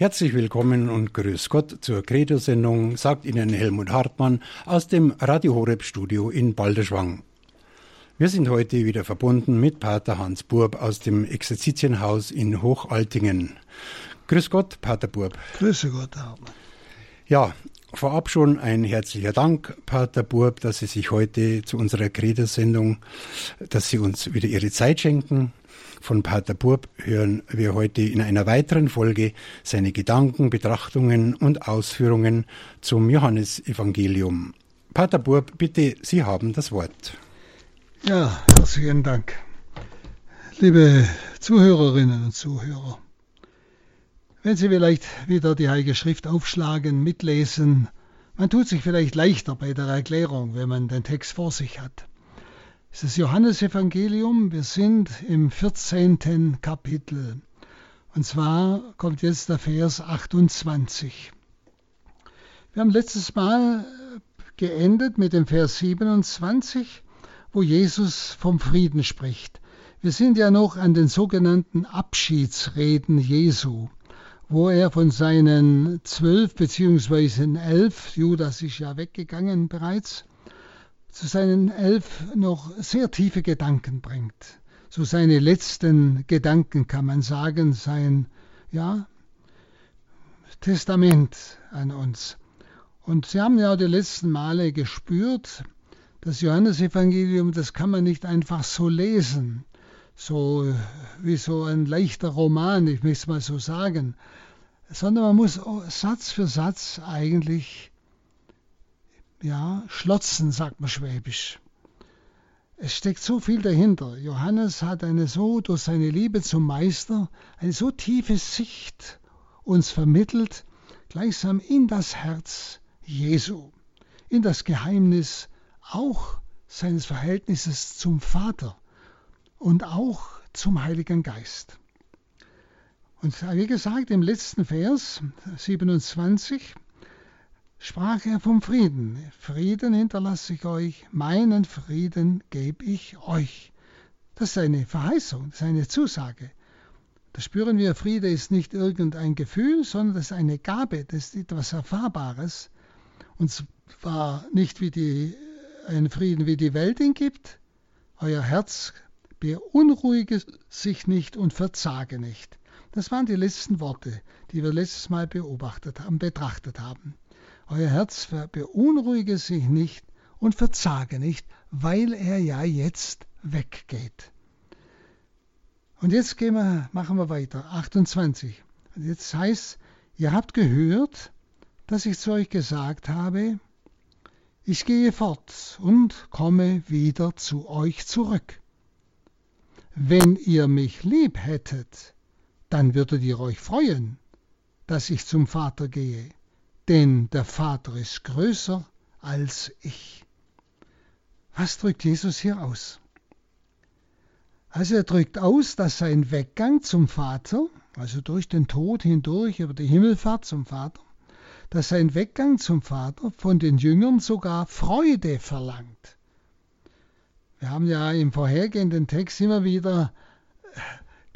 Herzlich willkommen und grüß Gott zur Credo-Sendung, sagt Ihnen Helmut Hartmann aus dem Radio Horeb Studio in Balderschwang. Wir sind heute wieder verbunden mit Pater Hans Burb aus dem Exerzitienhaus in Hochaltingen. Grüß Gott, Pater Burb. Grüße Gott, Hartmann. Ja, vorab schon ein herzlicher Dank, Pater Burb, dass Sie sich heute zu unserer Credo-Sendung, dass Sie uns wieder Ihre Zeit schenken. Von Pater Burb hören wir heute in einer weiteren Folge seine Gedanken, Betrachtungen und Ausführungen zum Johannesevangelium. Pater Burb, bitte, Sie haben das Wort. Ja, herzlichen Dank. Liebe Zuhörerinnen und Zuhörer, wenn Sie vielleicht wieder die Heilige Schrift aufschlagen, mitlesen, man tut sich vielleicht leichter bei der Erklärung, wenn man den Text vor sich hat. Es ist Johannesevangelium. Wir sind im 14. Kapitel. Und zwar kommt jetzt der Vers 28. Wir haben letztes Mal geendet mit dem Vers 27, wo Jesus vom Frieden spricht. Wir sind ja noch an den sogenannten Abschiedsreden Jesu, wo er von seinen zwölf beziehungsweise elf, Judas ist ja weggegangen bereits, zu seinen elf noch sehr tiefe Gedanken bringt. So seine letzten Gedanken kann man sagen, sein ja, Testament an uns. Und Sie haben ja die letzten Male gespürt, das Johannesevangelium, das kann man nicht einfach so lesen, so wie so ein leichter Roman, ich möchte es mal so sagen, sondern man muss Satz für Satz eigentlich ja, schlotzen, sagt man schwäbisch. Es steckt so viel dahinter. Johannes hat eine so, durch seine Liebe zum Meister, eine so tiefe Sicht uns vermittelt, gleichsam in das Herz Jesu, in das Geheimnis auch seines Verhältnisses zum Vater und auch zum Heiligen Geist. Und wie gesagt, im letzten Vers 27 sprach er vom Frieden. Frieden hinterlasse ich euch, meinen Frieden gebe ich euch. Das ist eine Verheißung, das ist eine Zusage. Da spüren wir, Friede ist nicht irgendein Gefühl, sondern das ist eine Gabe, das ist etwas Erfahrbares. Und zwar nicht wie die, ein Frieden, wie die Welt ihn gibt. Euer Herz beunruhige sich nicht und verzage nicht. Das waren die letzten Worte, die wir letztes Mal beobachtet haben, betrachtet haben. Euer Herz beunruhige sich nicht und verzage nicht, weil er ja jetzt weggeht. Und jetzt wir, machen wir weiter. 28. Und jetzt heißt, ihr habt gehört, dass ich zu euch gesagt habe, ich gehe fort und komme wieder zu euch zurück. Wenn ihr mich lieb hättet, dann würdet ihr euch freuen, dass ich zum Vater gehe denn der Vater ist größer als ich. Was drückt Jesus hier aus? Also er drückt aus, dass sein Weggang zum Vater, also durch den Tod hindurch über die Himmelfahrt zum Vater, dass sein Weggang zum Vater von den Jüngern sogar Freude verlangt. Wir haben ja im vorhergehenden Text immer wieder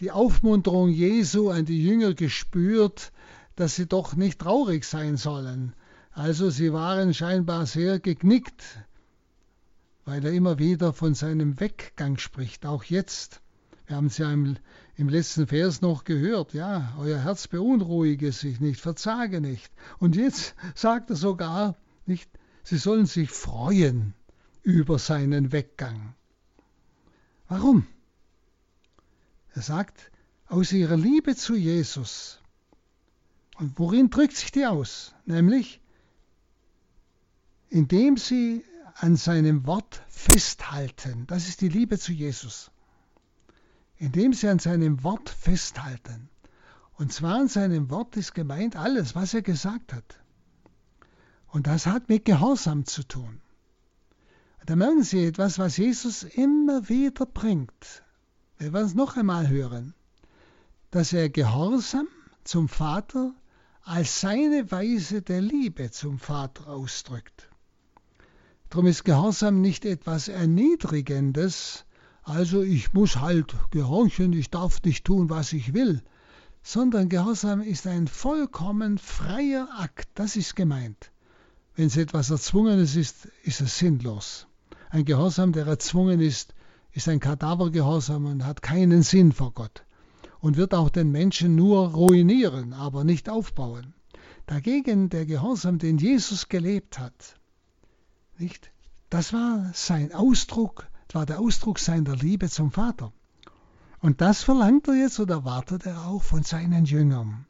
die Aufmunterung Jesu an die Jünger gespürt, dass sie doch nicht traurig sein sollen. Also sie waren scheinbar sehr geknickt, weil er immer wieder von seinem Weggang spricht, auch jetzt. Wir haben es ja im, im letzten Vers noch gehört, ja, euer Herz beunruhige sich nicht, verzage nicht. Und jetzt sagt er sogar nicht, sie sollen sich freuen über seinen Weggang. Warum? Er sagt, aus ihrer Liebe zu Jesus worin drückt sich die aus? Nämlich, indem sie an seinem Wort festhalten. Das ist die Liebe zu Jesus. Indem sie an seinem Wort festhalten. Und zwar an seinem Wort ist gemeint alles, was er gesagt hat. Und das hat mit Gehorsam zu tun. da merken Sie etwas, was Jesus immer wieder bringt. Wir werden es noch einmal hören. Dass er Gehorsam zum Vater als seine Weise der Liebe zum Vater ausdrückt. Darum ist Gehorsam nicht etwas Erniedrigendes, also ich muss halt gehorchen, ich darf nicht tun, was ich will, sondern Gehorsam ist ein vollkommen freier Akt. Das ist gemeint. Wenn es etwas Erzwungenes ist, ist es sinnlos. Ein Gehorsam, der erzwungen ist, ist ein Kadavergehorsam und hat keinen Sinn vor Gott und wird auch den Menschen nur ruinieren, aber nicht aufbauen. Dagegen der Gehorsam, den Jesus gelebt hat, nicht? Das war sein Ausdruck, war der Ausdruck seiner Liebe zum Vater. Und das verlangt er jetzt oder erwartet er auch von seinen Jüngern.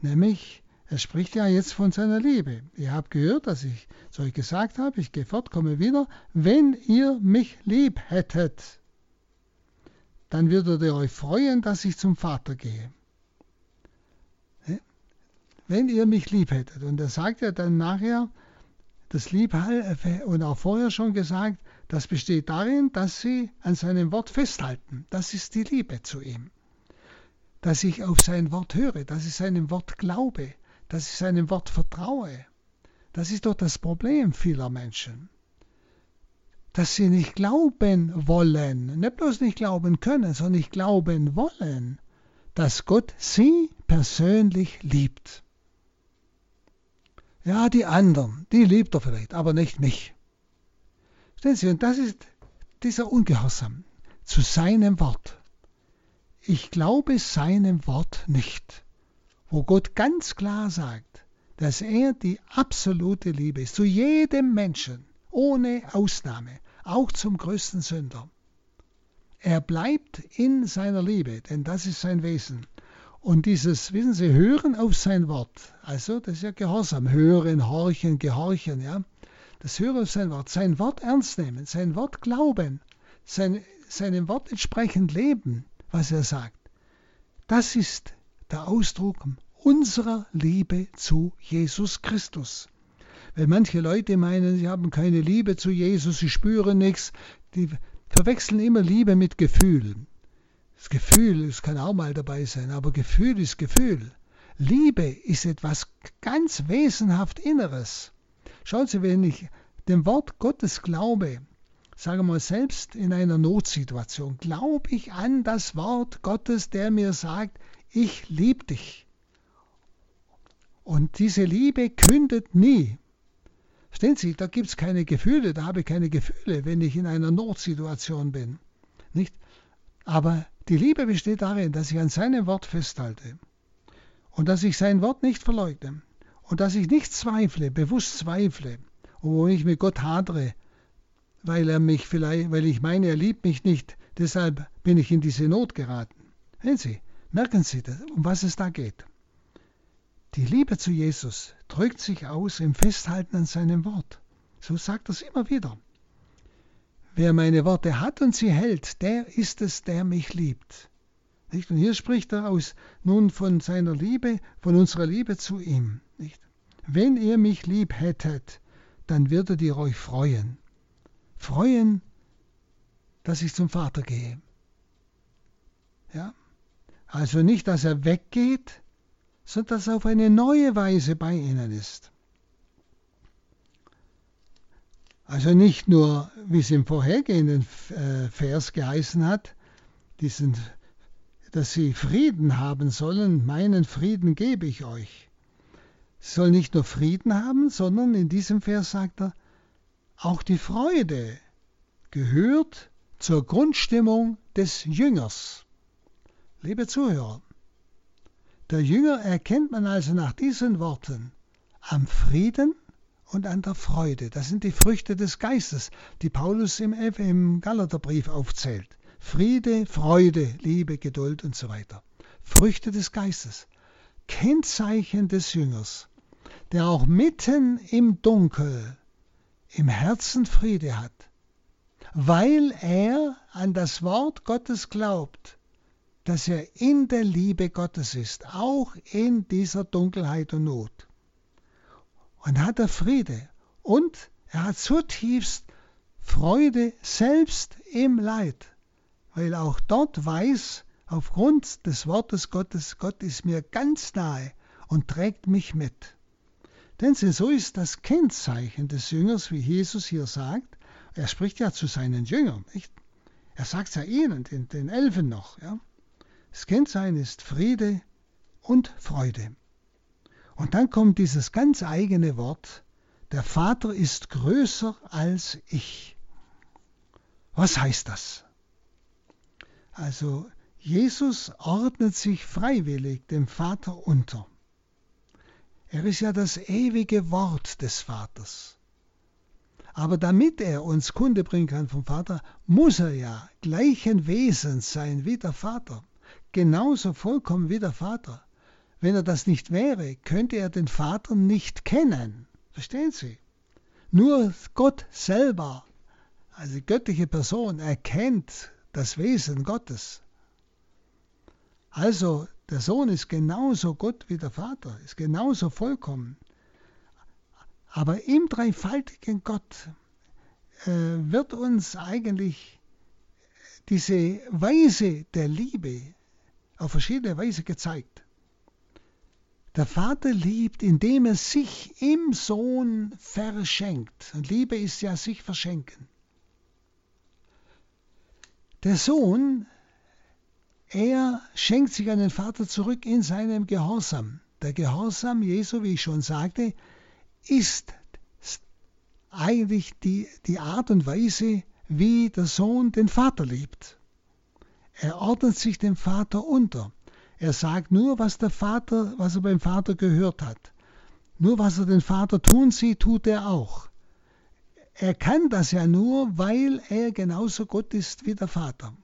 Nämlich, er spricht ja jetzt von seiner Liebe. Ihr habt gehört, dass ich zu euch gesagt habe, ich gehe fort, komme wieder, wenn ihr mich lieb hättet, dann würdet ihr euch freuen, dass ich zum Vater gehe. Wenn ihr mich lieb hättet. Und er sagt ja dann nachher, das Lieb, und auch vorher schon gesagt, das besteht darin, dass sie an seinem Wort festhalten. Das ist die Liebe zu ihm. Dass ich auf sein Wort höre, dass ich seinem Wort glaube, dass ich seinem Wort vertraue. Das ist doch das Problem vieler Menschen. Dass sie nicht glauben wollen, nicht bloß nicht glauben können, sondern nicht glauben wollen, dass Gott sie persönlich liebt. Ja, die anderen, die liebt er vielleicht, aber nicht mich. Stellen Sie, und das ist dieser Ungehorsam zu seinem Wort. Ich glaube seinem Wort nicht wo Gott ganz klar sagt, dass er die absolute Liebe ist, zu jedem Menschen, ohne Ausnahme, auch zum größten Sünder. Er bleibt in seiner Liebe, denn das ist sein Wesen. Und dieses, wissen Sie, Hören auf sein Wort, also das ist ja Gehorsam, hören, horchen, gehorchen, ja. Das Hören auf sein Wort, sein Wort ernst nehmen, sein Wort glauben, sein, seinem Wort entsprechend leben, was er sagt. Das ist der Ausdruck unserer Liebe zu Jesus Christus. Wenn manche Leute meinen, sie haben keine Liebe zu Jesus, sie spüren nichts, die verwechseln immer Liebe mit Gefühl. Das Gefühl, es kann auch mal dabei sein, aber Gefühl ist Gefühl. Liebe ist etwas ganz wesenhaft Inneres. Schauen Sie, wenn ich dem Wort Gottes glaube, sagen wir mal selbst in einer Notsituation, glaube ich an das Wort Gottes, der mir sagt, ich liebe dich. Und diese Liebe kündet nie. Verstehen Sie, da gibt es keine Gefühle, da habe ich keine Gefühle, wenn ich in einer Notsituation bin. Nicht? Aber die Liebe besteht darin, dass ich an seinem Wort festhalte und dass ich sein Wort nicht verleugne und dass ich nicht zweifle, bewusst zweifle, wo ich mit Gott hadere, weil er mich vielleicht, weil ich meine, er liebt mich nicht, deshalb bin ich in diese Not geraten. Sehen Sie, merken Sie, um was es da geht. Die Liebe zu Jesus drückt sich aus im Festhalten an seinem Wort. So sagt er es immer wieder. Wer meine Worte hat und sie hält, der ist es, der mich liebt. Nicht? Und hier spricht er aus nun von seiner Liebe, von unserer Liebe zu ihm. Nicht? Wenn ihr mich lieb hättet, dann würdet ihr euch freuen. Freuen, dass ich zum Vater gehe. Ja? Also nicht, dass er weggeht, sondern dass er auf eine neue Weise bei ihnen ist. Also nicht nur, wie es im vorhergehenden äh, Vers geheißen hat, diesen, dass sie Frieden haben sollen, meinen Frieden gebe ich euch. Sie sollen nicht nur Frieden haben, sondern in diesem Vers sagt er, auch die Freude gehört zur Grundstimmung des Jüngers. Liebe Zuhörer, der Jünger erkennt man also nach diesen Worten am Frieden und an der Freude. Das sind die Früchte des Geistes, die Paulus im, im Galaterbrief aufzählt. Friede, Freude, Liebe, Geduld und so weiter. Früchte des Geistes. Kennzeichen des Jüngers, der auch mitten im Dunkel im Herzen Friede hat, weil er an das Wort Gottes glaubt dass er in der Liebe Gottes ist, auch in dieser Dunkelheit und Not. Und hat er Friede und er hat zutiefst Freude selbst im Leid, weil auch dort weiß, aufgrund des Wortes Gottes, Gott ist mir ganz nahe und trägt mich mit. Denn so ist das Kennzeichen des Jüngers, wie Jesus hier sagt. Er spricht ja zu seinen Jüngern, nicht? Er sagt es ja ihnen, den, den Elfen noch. Ja? Das Kennzeichen ist Friede und Freude. Und dann kommt dieses ganz eigene Wort, der Vater ist größer als ich. Was heißt das? Also Jesus ordnet sich freiwillig dem Vater unter. Er ist ja das ewige Wort des Vaters. Aber damit er uns Kunde bringen kann vom Vater, muss er ja gleichen Wesens sein wie der Vater. Genauso vollkommen wie der Vater. Wenn er das nicht wäre, könnte er den Vater nicht kennen. Verstehen Sie? Nur Gott selber, also göttliche Person, erkennt das Wesen Gottes. Also der Sohn ist genauso Gott wie der Vater, ist genauso vollkommen. Aber im dreifaltigen Gott äh, wird uns eigentlich diese Weise der Liebe auf verschiedene Weise gezeigt. Der Vater liebt, indem er sich im Sohn verschenkt. Und Liebe ist ja sich verschenken. Der Sohn, er schenkt sich an den Vater zurück in seinem Gehorsam. Der Gehorsam Jesu, wie ich schon sagte, ist eigentlich die, die Art und Weise, wie der Sohn den Vater liebt. Er ordnet sich dem Vater unter. Er sagt nur, was der Vater, was er beim Vater gehört hat. Nur was er den Vater tun sieht, tut er auch. Er kann das ja nur, weil er genauso Gott ist wie der Vater.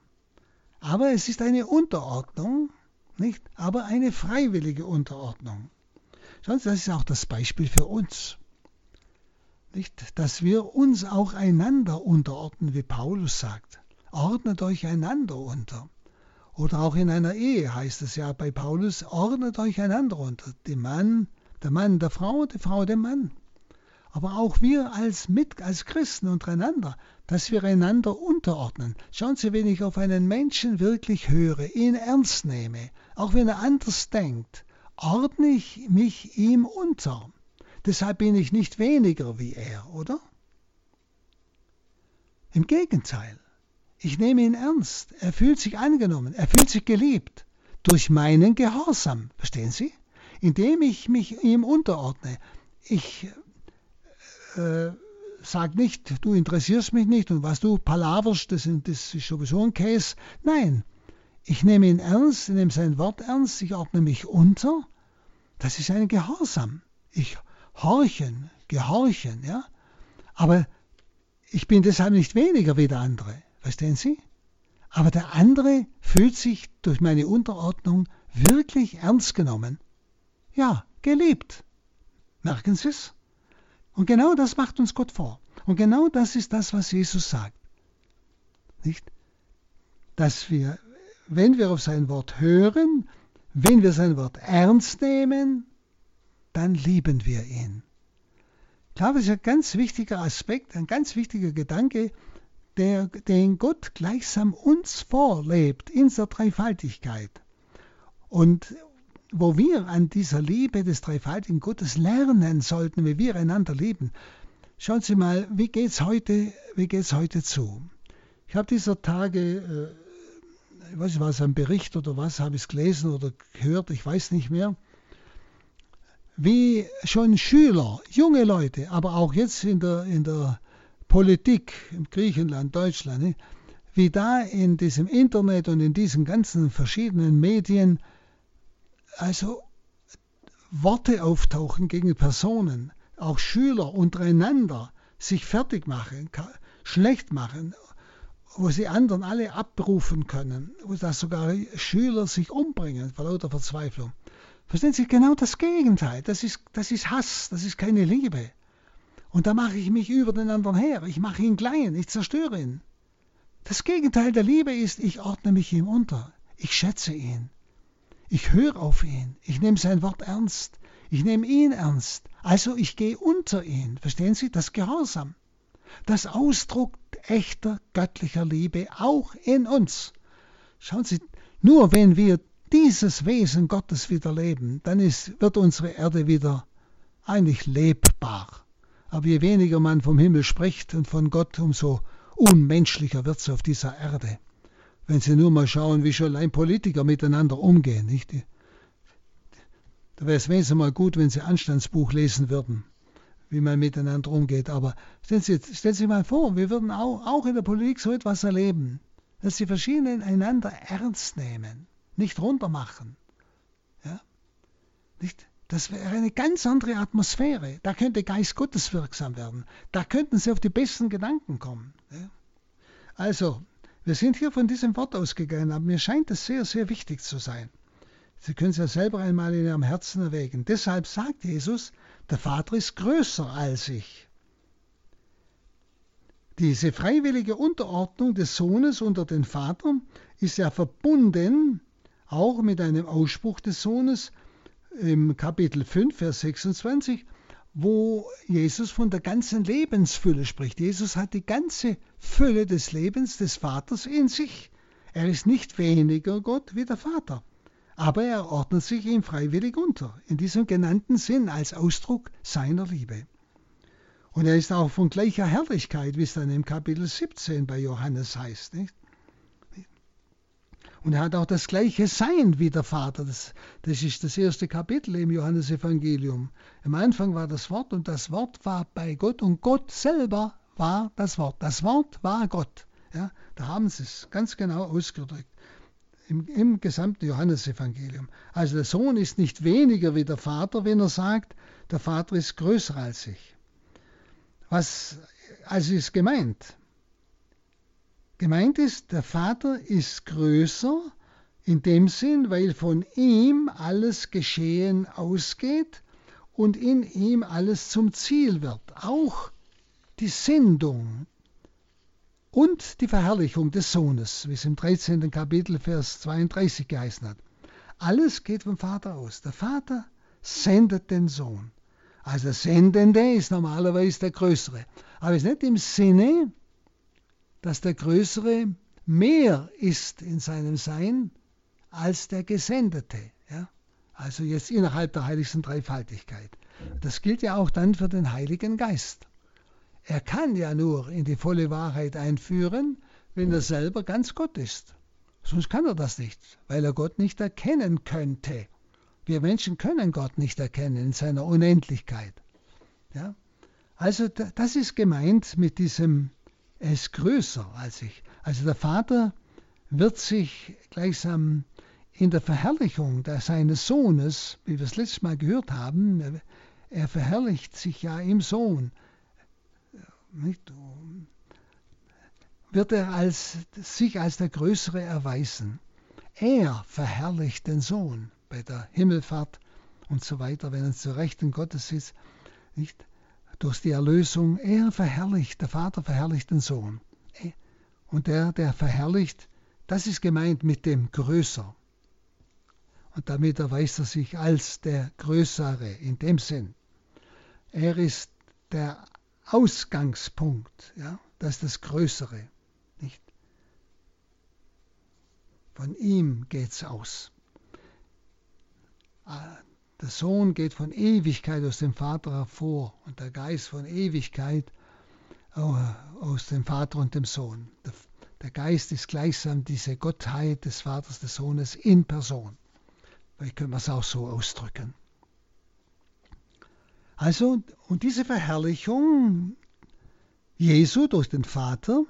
Aber es ist eine Unterordnung, nicht? Aber eine freiwillige Unterordnung. Sie, das ist auch das Beispiel für uns. Nicht? Dass wir uns auch einander unterordnen, wie Paulus sagt. Ordnet euch einander unter. Oder auch in einer Ehe heißt es ja bei Paulus, ordnet euch einander unter. Der Mann, der Mann der Frau, die Frau dem Mann. Aber auch wir als, Mit als Christen untereinander, dass wir einander unterordnen. Schauen Sie, wenn ich auf einen Menschen wirklich höre, ihn ernst nehme, auch wenn er anders denkt, ordne ich mich ihm unter. Deshalb bin ich nicht weniger wie er, oder? Im Gegenteil, ich nehme ihn ernst. Er fühlt sich angenommen, er fühlt sich geliebt durch meinen Gehorsam, verstehen Sie? Indem ich mich ihm unterordne. Ich äh, sage nicht, du interessierst mich nicht und was du palaverst, das, das ist sowieso ein Case. Nein, ich nehme ihn ernst, ich nehme sein Wort ernst, ich ordne mich unter. Das ist ein Gehorsam. Ich horchen, gehorchen, ja. Aber ich bin deshalb nicht weniger wie der andere, verstehen Sie? Aber der andere fühlt sich durch meine Unterordnung wirklich ernst genommen. Ja, geliebt. Merken Sie es? Und genau das macht uns Gott vor. Und genau das ist das, was Jesus sagt. Nicht? Dass wir, wenn wir auf sein Wort hören, wenn wir sein Wort ernst nehmen, dann lieben wir ihn. Ich glaube, das ist ein ganz wichtiger Aspekt, ein ganz wichtiger Gedanke, der, den Gott gleichsam uns vorlebt in der Dreifaltigkeit. Und wo wir an dieser Liebe des dreifaltigen Gottes lernen sollten, wie wir einander lieben. Schauen Sie mal, wie geht's heute, heute zu? Ich habe dieser Tage, äh, ich weiß nicht, was ein Bericht oder was, habe ich es gelesen oder gehört, ich weiß nicht mehr, wie schon Schüler, junge Leute, aber auch jetzt in der, in der Politik, in Griechenland, Deutschland, wie da in diesem Internet und in diesen ganzen verschiedenen Medien also Worte auftauchen gegen Personen, auch Schüler untereinander sich fertig machen, schlecht machen, wo sie anderen alle abrufen können, wo das sogar Schüler sich umbringen vor lauter Verzweiflung. Verstehen Sie, genau das Gegenteil. Das ist, das ist Hass, das ist keine Liebe. Und da mache ich mich über den anderen her. Ich mache ihn klein, ich zerstöre ihn. Das Gegenteil der Liebe ist, ich ordne mich ihm unter. Ich schätze ihn. Ich höre auf ihn. Ich nehme sein Wort ernst. Ich nehme ihn ernst. Also ich gehe unter ihn. Verstehen Sie? Das Gehorsam. Das Ausdruck echter göttlicher Liebe auch in uns. Schauen Sie, nur wenn wir dieses Wesen Gottes wieder leben, dann ist, wird unsere Erde wieder eigentlich lebbar. Aber je weniger man vom Himmel spricht und von Gott, umso unmenschlicher wird es auf dieser Erde. wenn Sie nur mal schauen, wie schon allein Politiker miteinander umgehen. Nicht? Da wäre es wenigstens mal gut, wenn Sie Anstandsbuch lesen würden, wie man miteinander umgeht. Aber stellen Sie, stellen Sie mal vor, wir würden auch, auch in der Politik so etwas erleben, dass die Verschiedenen einander ernst nehmen, nicht runtermachen. Ja? Nicht? Das wäre eine ganz andere Atmosphäre. Da könnte Geist Gottes wirksam werden. Da könnten Sie auf die besten Gedanken kommen. Also, wir sind hier von diesem Wort ausgegangen, aber mir scheint es sehr, sehr wichtig zu sein. Sie können es ja selber einmal in Ihrem Herzen erwägen. Deshalb sagt Jesus, der Vater ist größer als ich. Diese freiwillige Unterordnung des Sohnes unter den Vater ist ja verbunden auch mit einem Ausspruch des Sohnes im Kapitel 5, Vers 26, wo Jesus von der ganzen Lebensfülle spricht. Jesus hat die ganze Fülle des Lebens des Vaters in sich. Er ist nicht weniger Gott wie der Vater, aber er ordnet sich ihm freiwillig unter, in diesem genannten Sinn als Ausdruck seiner Liebe. Und er ist auch von gleicher Herrlichkeit, wie es dann im Kapitel 17 bei Johannes heißt. Nicht? Und er hat auch das gleiche Sein wie der Vater. Das, das ist das erste Kapitel im Johannesevangelium. Am Anfang war das Wort und das Wort war bei Gott und Gott selber war das Wort. Das Wort war Gott. Ja, da haben sie es ganz genau ausgedrückt. Im, Im gesamten Johannesevangelium. Also der Sohn ist nicht weniger wie der Vater, wenn er sagt, der Vater ist größer als ich. Was also ist gemeint? Gemeint ist, der Vater ist größer in dem Sinn, weil von ihm alles Geschehen ausgeht und in ihm alles zum Ziel wird. Auch die Sendung und die Verherrlichung des Sohnes, wie es im 13. Kapitel Vers 32 geheißen hat. Alles geht vom Vater aus. Der Vater sendet den Sohn. Also der Sendende ist normalerweise der Größere. Aber es ist nicht im Sinne, dass der Größere mehr ist in seinem Sein als der Gesendete. Ja? Also jetzt innerhalb der heiligsten Dreifaltigkeit. Das gilt ja auch dann für den Heiligen Geist. Er kann ja nur in die volle Wahrheit einführen, wenn er selber ganz Gott ist. Sonst kann er das nicht, weil er Gott nicht erkennen könnte. Wir Menschen können Gott nicht erkennen in seiner Unendlichkeit. Ja? Also das ist gemeint mit diesem er ist größer als ich. Also der Vater wird sich gleichsam in der Verherrlichung seines Sohnes, wie wir es letztes Mal gehört haben, er verherrlicht sich ja im Sohn. Nicht? Wird er als, sich als der Größere erweisen. Er verherrlicht den Sohn bei der Himmelfahrt und so weiter, wenn er zur Rechten Gottes sitzt. Nicht? Durch die Erlösung. Er verherrlicht, der Vater verherrlicht den Sohn. Und der, der verherrlicht, das ist gemeint mit dem Größer. Und damit erweist er sich als der Größere in dem Sinn. Er ist der Ausgangspunkt, ja, das ist das Größere. Nicht? Von ihm geht's aus. Der Sohn geht von Ewigkeit aus dem Vater hervor und der Geist von Ewigkeit aus dem Vater und dem Sohn. Der Geist ist gleichsam diese Gottheit des Vaters, des Sohnes in Person. Vielleicht können wir es auch so ausdrücken. Also, und diese Verherrlichung Jesu durch den Vater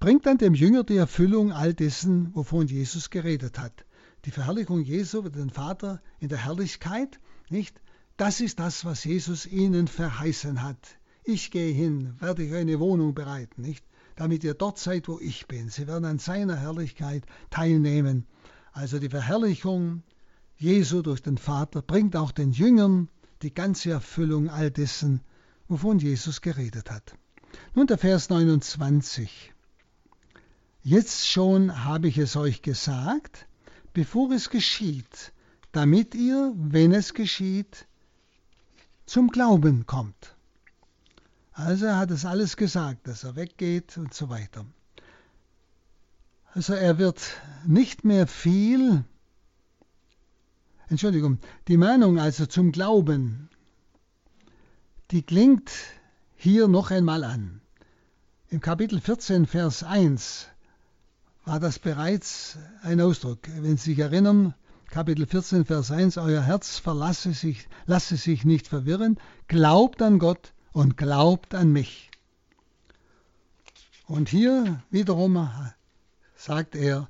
bringt dann dem Jünger die Erfüllung all dessen, wovon Jesus geredet hat die Verherrlichung Jesu über den Vater in der Herrlichkeit, nicht? Das ist das, was Jesus ihnen verheißen hat. Ich gehe hin, werde euch eine Wohnung bereiten, nicht? Damit ihr dort seid, wo ich bin. Sie werden an seiner Herrlichkeit teilnehmen. Also die Verherrlichung Jesu durch den Vater bringt auch den Jüngern die ganze Erfüllung all dessen, wovon Jesus geredet hat. Nun der Vers 29. Jetzt schon habe ich es euch gesagt, bevor es geschieht, damit ihr, wenn es geschieht, zum Glauben kommt. Also er hat es alles gesagt, dass er weggeht und so weiter. Also er wird nicht mehr viel, Entschuldigung, die Mahnung also zum Glauben, die klingt hier noch einmal an. Im Kapitel 14, Vers 1 war das bereits ein Ausdruck. Wenn Sie sich erinnern, Kapitel 14, Vers 1, Euer Herz verlasse sich, lasse sich nicht verwirren, glaubt an Gott und glaubt an mich. Und hier wiederum sagt er,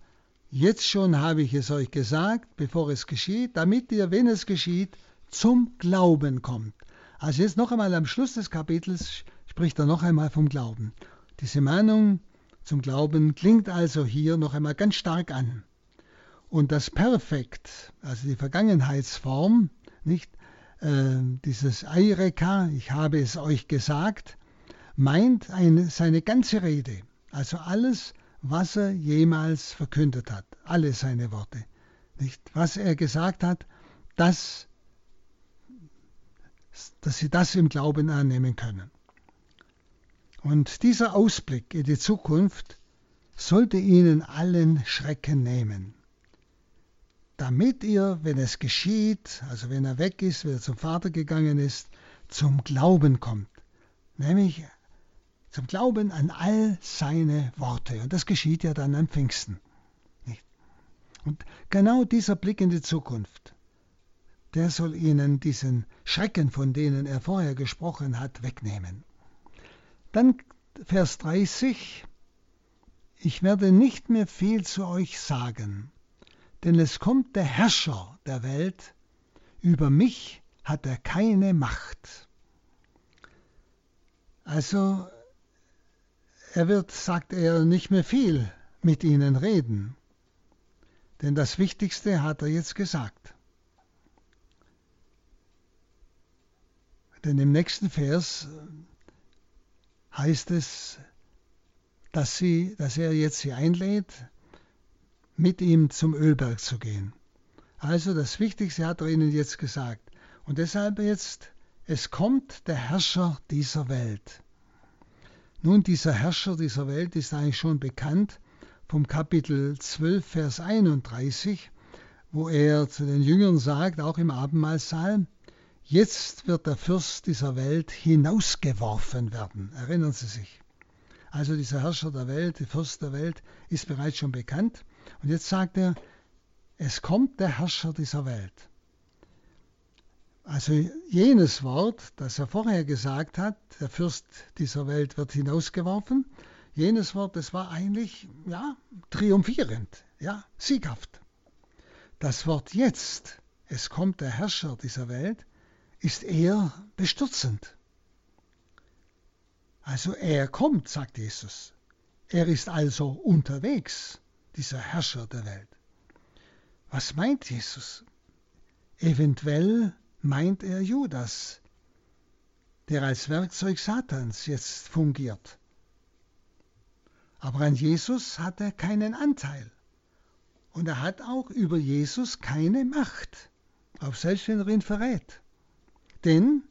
jetzt schon habe ich es euch gesagt, bevor es geschieht, damit ihr, wenn es geschieht, zum Glauben kommt. Also jetzt noch einmal am Schluss des Kapitels spricht er noch einmal vom Glauben. Diese Mahnung zum Glauben klingt also hier noch einmal ganz stark an. Und das Perfekt, also die Vergangenheitsform, nicht äh, dieses Eireka, ich habe es euch gesagt, meint eine, seine ganze Rede, also alles, was er jemals verkündet hat, alle seine Worte. Nicht? Was er gesagt hat, das, dass sie das im Glauben annehmen können. Und dieser Ausblick in die Zukunft sollte ihnen allen Schrecken nehmen damit ihr, wenn es geschieht, also wenn er weg ist, wenn er zum Vater gegangen ist, zum Glauben kommt. Nämlich zum Glauben an all seine Worte. Und das geschieht ja dann am Pfingsten. Und genau dieser Blick in die Zukunft, der soll ihnen diesen Schrecken, von denen er vorher gesprochen hat, wegnehmen. Dann Vers 30. Ich werde nicht mehr viel zu euch sagen denn es kommt der Herrscher der Welt, über mich hat er keine Macht. Also er wird, sagt er, nicht mehr viel mit ihnen reden, denn das Wichtigste hat er jetzt gesagt. Denn im nächsten Vers heißt es, dass, sie, dass er jetzt sie einlädt, mit ihm zum Ölberg zu gehen. Also das Wichtigste hat er ihnen jetzt gesagt. Und deshalb jetzt, es kommt der Herrscher dieser Welt. Nun, dieser Herrscher dieser Welt ist eigentlich schon bekannt vom Kapitel 12, Vers 31, wo er zu den Jüngern sagt, auch im Abendmahlsaal, jetzt wird der Fürst dieser Welt hinausgeworfen werden. Erinnern Sie sich. Also dieser Herrscher der Welt, der Fürst der Welt, ist bereits schon bekannt. Und jetzt sagt er, es kommt der Herrscher dieser Welt. Also jenes Wort, das er vorher gesagt hat, der Fürst dieser Welt wird hinausgeworfen, jenes Wort, das war eigentlich ja, triumphierend, ja, sieghaft. Das Wort jetzt, es kommt der Herrscher dieser Welt, ist eher bestürzend. Also er kommt, sagt Jesus. Er ist also unterwegs dieser Herrscher der Welt. Was meint Jesus? Eventuell meint er Judas, der als Werkzeug Satans jetzt fungiert. Aber an Jesus hat er keinen Anteil. Und er hat auch über Jesus keine Macht, auch selbst wenn er ihn verrät. Denn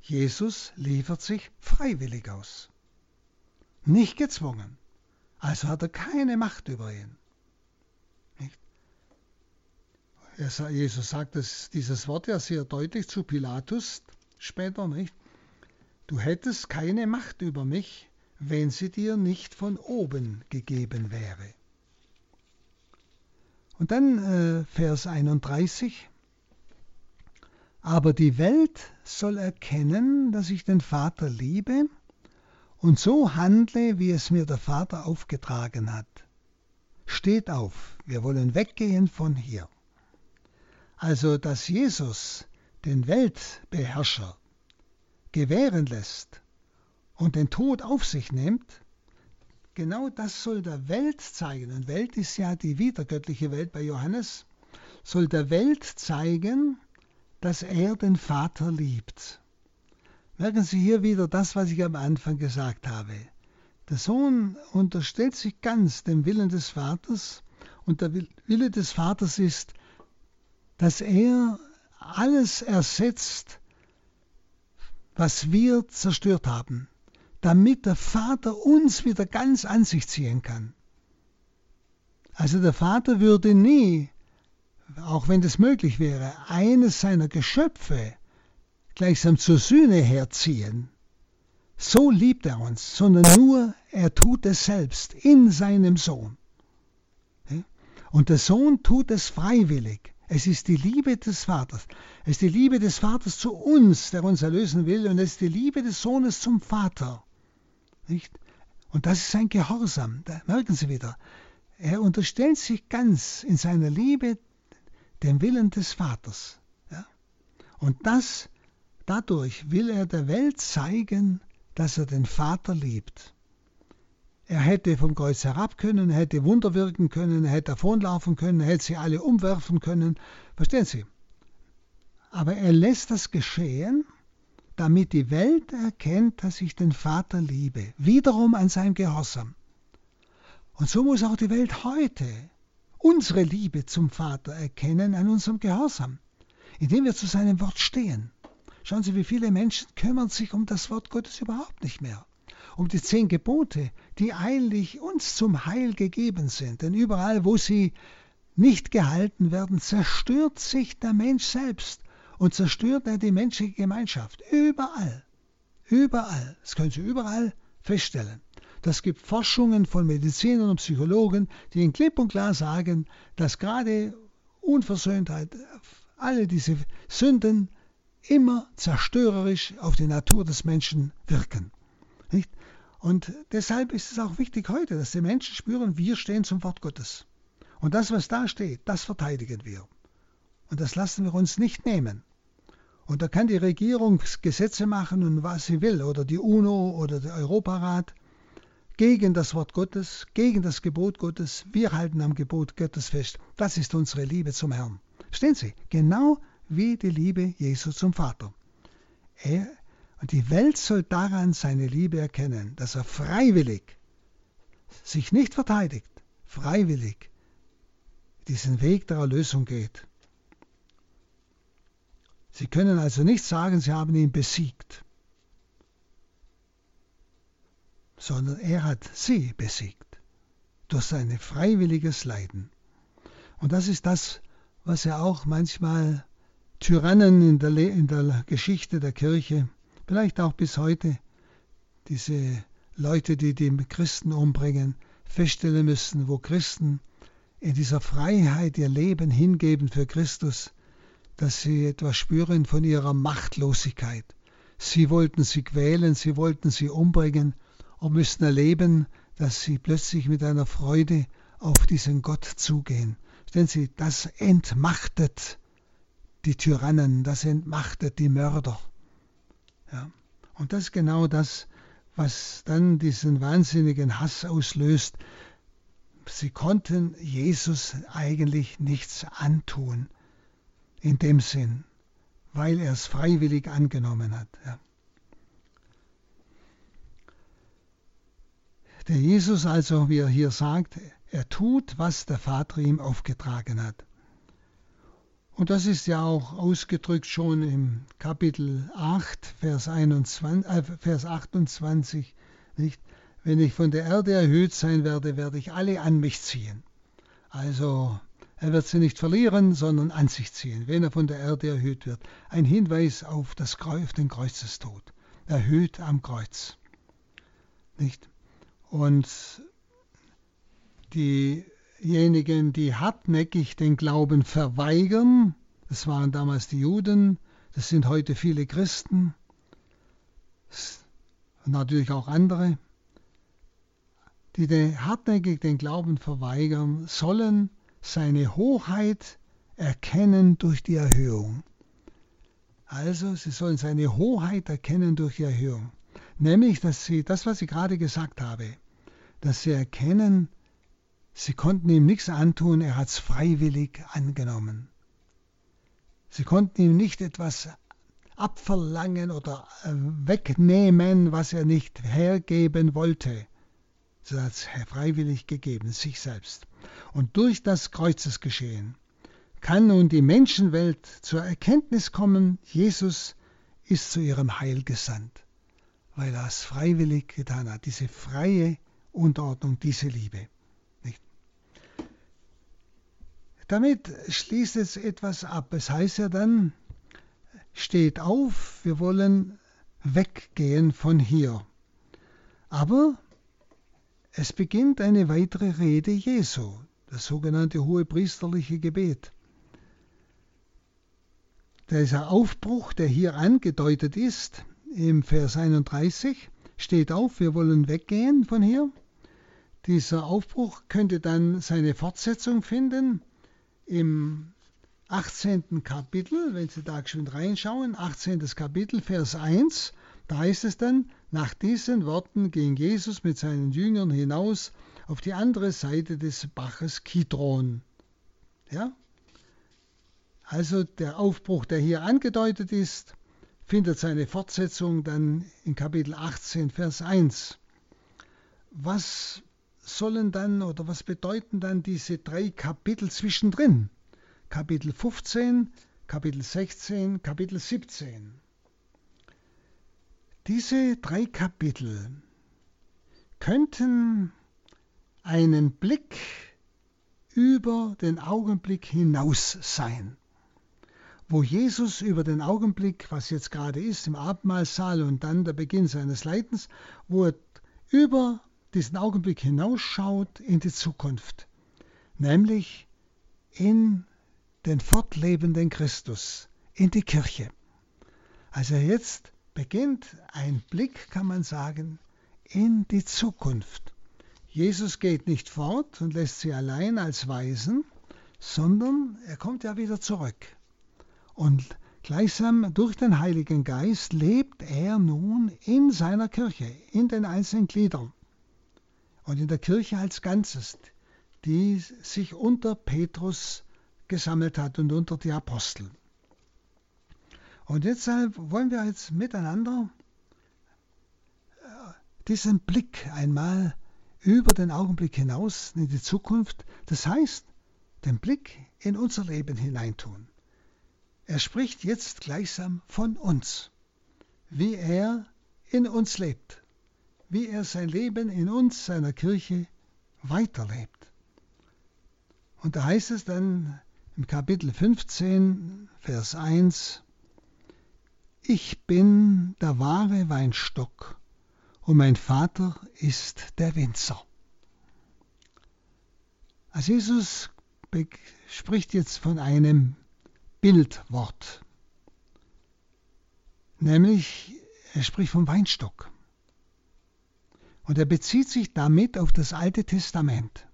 Jesus liefert sich freiwillig aus. Nicht gezwungen. Also hat er keine Macht über ihn. Nicht? Jesus sagt das, dieses Wort ja sehr deutlich zu Pilatus später, nicht? Du hättest keine Macht über mich, wenn sie dir nicht von oben gegeben wäre. Und dann äh, Vers 31. Aber die Welt soll erkennen, dass ich den Vater liebe und so handle, wie es mir der Vater aufgetragen hat. Steht auf, wir wollen weggehen von hier. Also, dass Jesus den Weltbeherrscher gewähren lässt und den Tod auf sich nimmt, genau das soll der Welt zeigen. Und Welt ist ja die wiedergöttliche Welt bei Johannes, soll der Welt zeigen, dass er den Vater liebt. Merken Sie hier wieder das, was ich am Anfang gesagt habe. Der Sohn unterstellt sich ganz dem Willen des Vaters und der Wille des Vaters ist, dass er alles ersetzt, was wir zerstört haben, damit der Vater uns wieder ganz an sich ziehen kann. Also der Vater würde nie, auch wenn das möglich wäre, eines seiner Geschöpfe gleichsam zur Sühne herziehen. So liebt er uns, sondern nur er tut es selbst in seinem Sohn. Und der Sohn tut es freiwillig. Es ist die Liebe des Vaters. Es ist die Liebe des Vaters zu uns, der uns erlösen will, und es ist die Liebe des Sohnes zum Vater. Nicht? Und das ist sein Gehorsam. Da merken Sie wieder. Er unterstellt sich ganz in seiner Liebe dem Willen des Vaters. Ja? Und das, dadurch will er der Welt zeigen, dass er den Vater liebt. Er hätte vom Kreuz herab können, er hätte Wunder wirken können, er hätte davonlaufen können, er hätte sie alle umwerfen können. Verstehen Sie? Aber er lässt das geschehen, damit die Welt erkennt, dass ich den Vater liebe. Wiederum an seinem Gehorsam. Und so muss auch die Welt heute unsere Liebe zum Vater erkennen an unserem Gehorsam, indem wir zu seinem Wort stehen. Schauen Sie, wie viele Menschen kümmern sich um das Wort Gottes überhaupt nicht mehr um die zehn Gebote, die eigentlich uns zum Heil gegeben sind. Denn überall, wo sie nicht gehalten werden, zerstört sich der Mensch selbst und zerstört er die menschliche Gemeinschaft. Überall. Überall. Das können Sie überall feststellen. Das gibt Forschungen von Medizinern und Psychologen, die in klipp und klar sagen, dass gerade Unversöhntheit, alle diese Sünden immer zerstörerisch auf die Natur des Menschen wirken. Nicht? Und deshalb ist es auch wichtig heute, dass die Menschen spüren, wir stehen zum Wort Gottes. Und das, was da steht, das verteidigen wir. Und das lassen wir uns nicht nehmen. Und da kann die Regierung Gesetze machen und was sie will, oder die UNO oder der Europarat, gegen das Wort Gottes, gegen das Gebot Gottes. Wir halten am Gebot Gottes fest. Das ist unsere Liebe zum Herrn. Verstehen Sie? Genau wie die Liebe Jesu zum Vater. Er und die Welt soll daran seine Liebe erkennen, dass er freiwillig, sich nicht verteidigt, freiwillig diesen Weg der Erlösung geht. Sie können also nicht sagen, sie haben ihn besiegt, sondern er hat sie besiegt durch sein freiwilliges Leiden. Und das ist das, was er auch manchmal Tyrannen in der, in der Geschichte der Kirche vielleicht auch bis heute diese Leute, die die Christen umbringen, feststellen müssen, wo Christen in dieser Freiheit ihr Leben hingeben für Christus, dass sie etwas spüren von ihrer Machtlosigkeit. Sie wollten sie quälen, sie wollten sie umbringen und müssten erleben, dass sie plötzlich mit einer Freude auf diesen Gott zugehen. Denn Sie, das entmachtet die Tyrannen, das entmachtet die Mörder. Ja. Und das ist genau das, was dann diesen wahnsinnigen Hass auslöst. Sie konnten Jesus eigentlich nichts antun, in dem Sinn, weil er es freiwillig angenommen hat. Ja. Der Jesus also, wie er hier sagt, er tut, was der Vater ihm aufgetragen hat. Und das ist ja auch ausgedrückt schon im Kapitel 8, Vers, 21, äh, Vers 28. Nicht? Wenn ich von der Erde erhöht sein werde, werde ich alle an mich ziehen. Also er wird sie nicht verlieren, sondern an sich ziehen, wenn er von der Erde erhöht wird. Ein Hinweis auf, das auf den Kreuzestod. Erhöht am Kreuz. Nicht? Und die diejenigen, die hartnäckig den Glauben verweigern, das waren damals die Juden, das sind heute viele Christen und natürlich auch andere, die den, hartnäckig den Glauben verweigern, sollen seine Hoheit erkennen durch die Erhöhung. Also, sie sollen seine Hoheit erkennen durch die Erhöhung. Nämlich, dass sie, das, was ich gerade gesagt habe, dass sie erkennen, Sie konnten ihm nichts antun, er hat es freiwillig angenommen. Sie konnten ihm nicht etwas abverlangen oder äh, wegnehmen, was er nicht hergeben wollte. Sie hat es freiwillig gegeben, sich selbst. Und durch das Kreuzesgeschehen kann nun die Menschenwelt zur Erkenntnis kommen, Jesus ist zu ihrem Heil gesandt, weil er es freiwillig getan hat, diese freie Unterordnung, diese Liebe. Damit schließt es etwas ab. Es heißt ja dann, steht auf, wir wollen weggehen von hier. Aber es beginnt eine weitere Rede Jesu, das sogenannte hohe priesterliche Gebet. Dieser Aufbruch, der hier angedeutet ist, im Vers 31, steht auf, wir wollen weggehen von hier. Dieser Aufbruch könnte dann seine Fortsetzung finden im 18. Kapitel, wenn Sie da geschwind reinschauen, 18. Kapitel, Vers 1, da heißt es dann, nach diesen Worten ging Jesus mit seinen Jüngern hinaus auf die andere Seite des Baches Kidron. Ja? Also der Aufbruch, der hier angedeutet ist, findet seine Fortsetzung dann in Kapitel 18, Vers 1. Was sollen dann oder was bedeuten dann diese drei Kapitel zwischendrin? Kapitel 15, Kapitel 16, Kapitel 17. Diese drei Kapitel könnten einen Blick über den Augenblick hinaus sein, wo Jesus über den Augenblick, was jetzt gerade ist, im Abendmahlsaal und dann der Beginn seines Leidens, wo er über diesen Augenblick hinausschaut in die Zukunft, nämlich in den fortlebenden Christus, in die Kirche. Also jetzt beginnt ein Blick, kann man sagen, in die Zukunft. Jesus geht nicht fort und lässt sie allein als Weisen, sondern er kommt ja wieder zurück. Und gleichsam durch den Heiligen Geist lebt er nun in seiner Kirche, in den einzelnen Gliedern und in der Kirche als Ganzes, die sich unter Petrus gesammelt hat und unter die Apostel. Und deshalb wollen wir jetzt miteinander äh, diesen Blick einmal über den Augenblick hinaus in die Zukunft, das heißt, den Blick in unser Leben hineintun. Er spricht jetzt gleichsam von uns, wie er in uns lebt, wie er sein Leben in uns, seiner Kirche, weiterlebt. Und da heißt es dann im Kapitel 15, Vers 1, Ich bin der wahre Weinstock und mein Vater ist der Winzer. Also Jesus spricht jetzt von einem Bildwort, nämlich er spricht vom Weinstock. Und er bezieht sich damit auf das Alte Testament,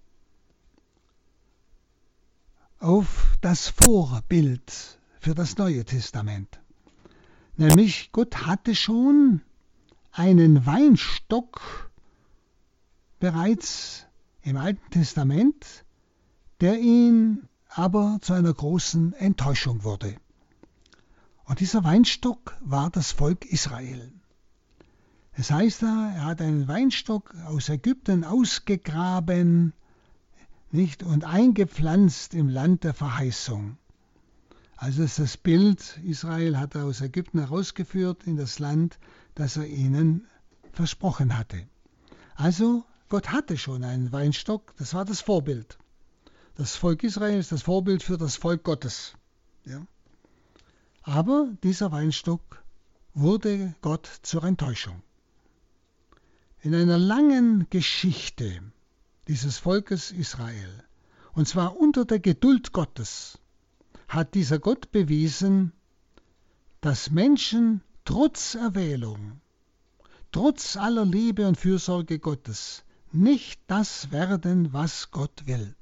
auf das Vorbild für das Neue Testament. Nämlich Gott hatte schon einen Weinstock bereits im Alten Testament, der ihn aber zu einer großen Enttäuschung wurde. Und dieser Weinstock war das Volk Israel. Es heißt da, er hat einen Weinstock aus Ägypten ausgegraben nicht, und eingepflanzt im Land der Verheißung. Also ist das Bild, Israel hat er aus Ägypten herausgeführt in das Land das er ihnen versprochen hatte. Also Gott hatte schon einen Weinstock, das war das Vorbild. Das Volk Israel ist das Vorbild für das Volk Gottes. Ja. Aber dieser Weinstock wurde Gott zur Enttäuschung. In einer langen Geschichte dieses Volkes Israel, und zwar unter der Geduld Gottes, hat dieser Gott bewiesen, dass Menschen trotz Erwählung, trotz aller Liebe und Fürsorge Gottes, nicht das werden, was Gott will.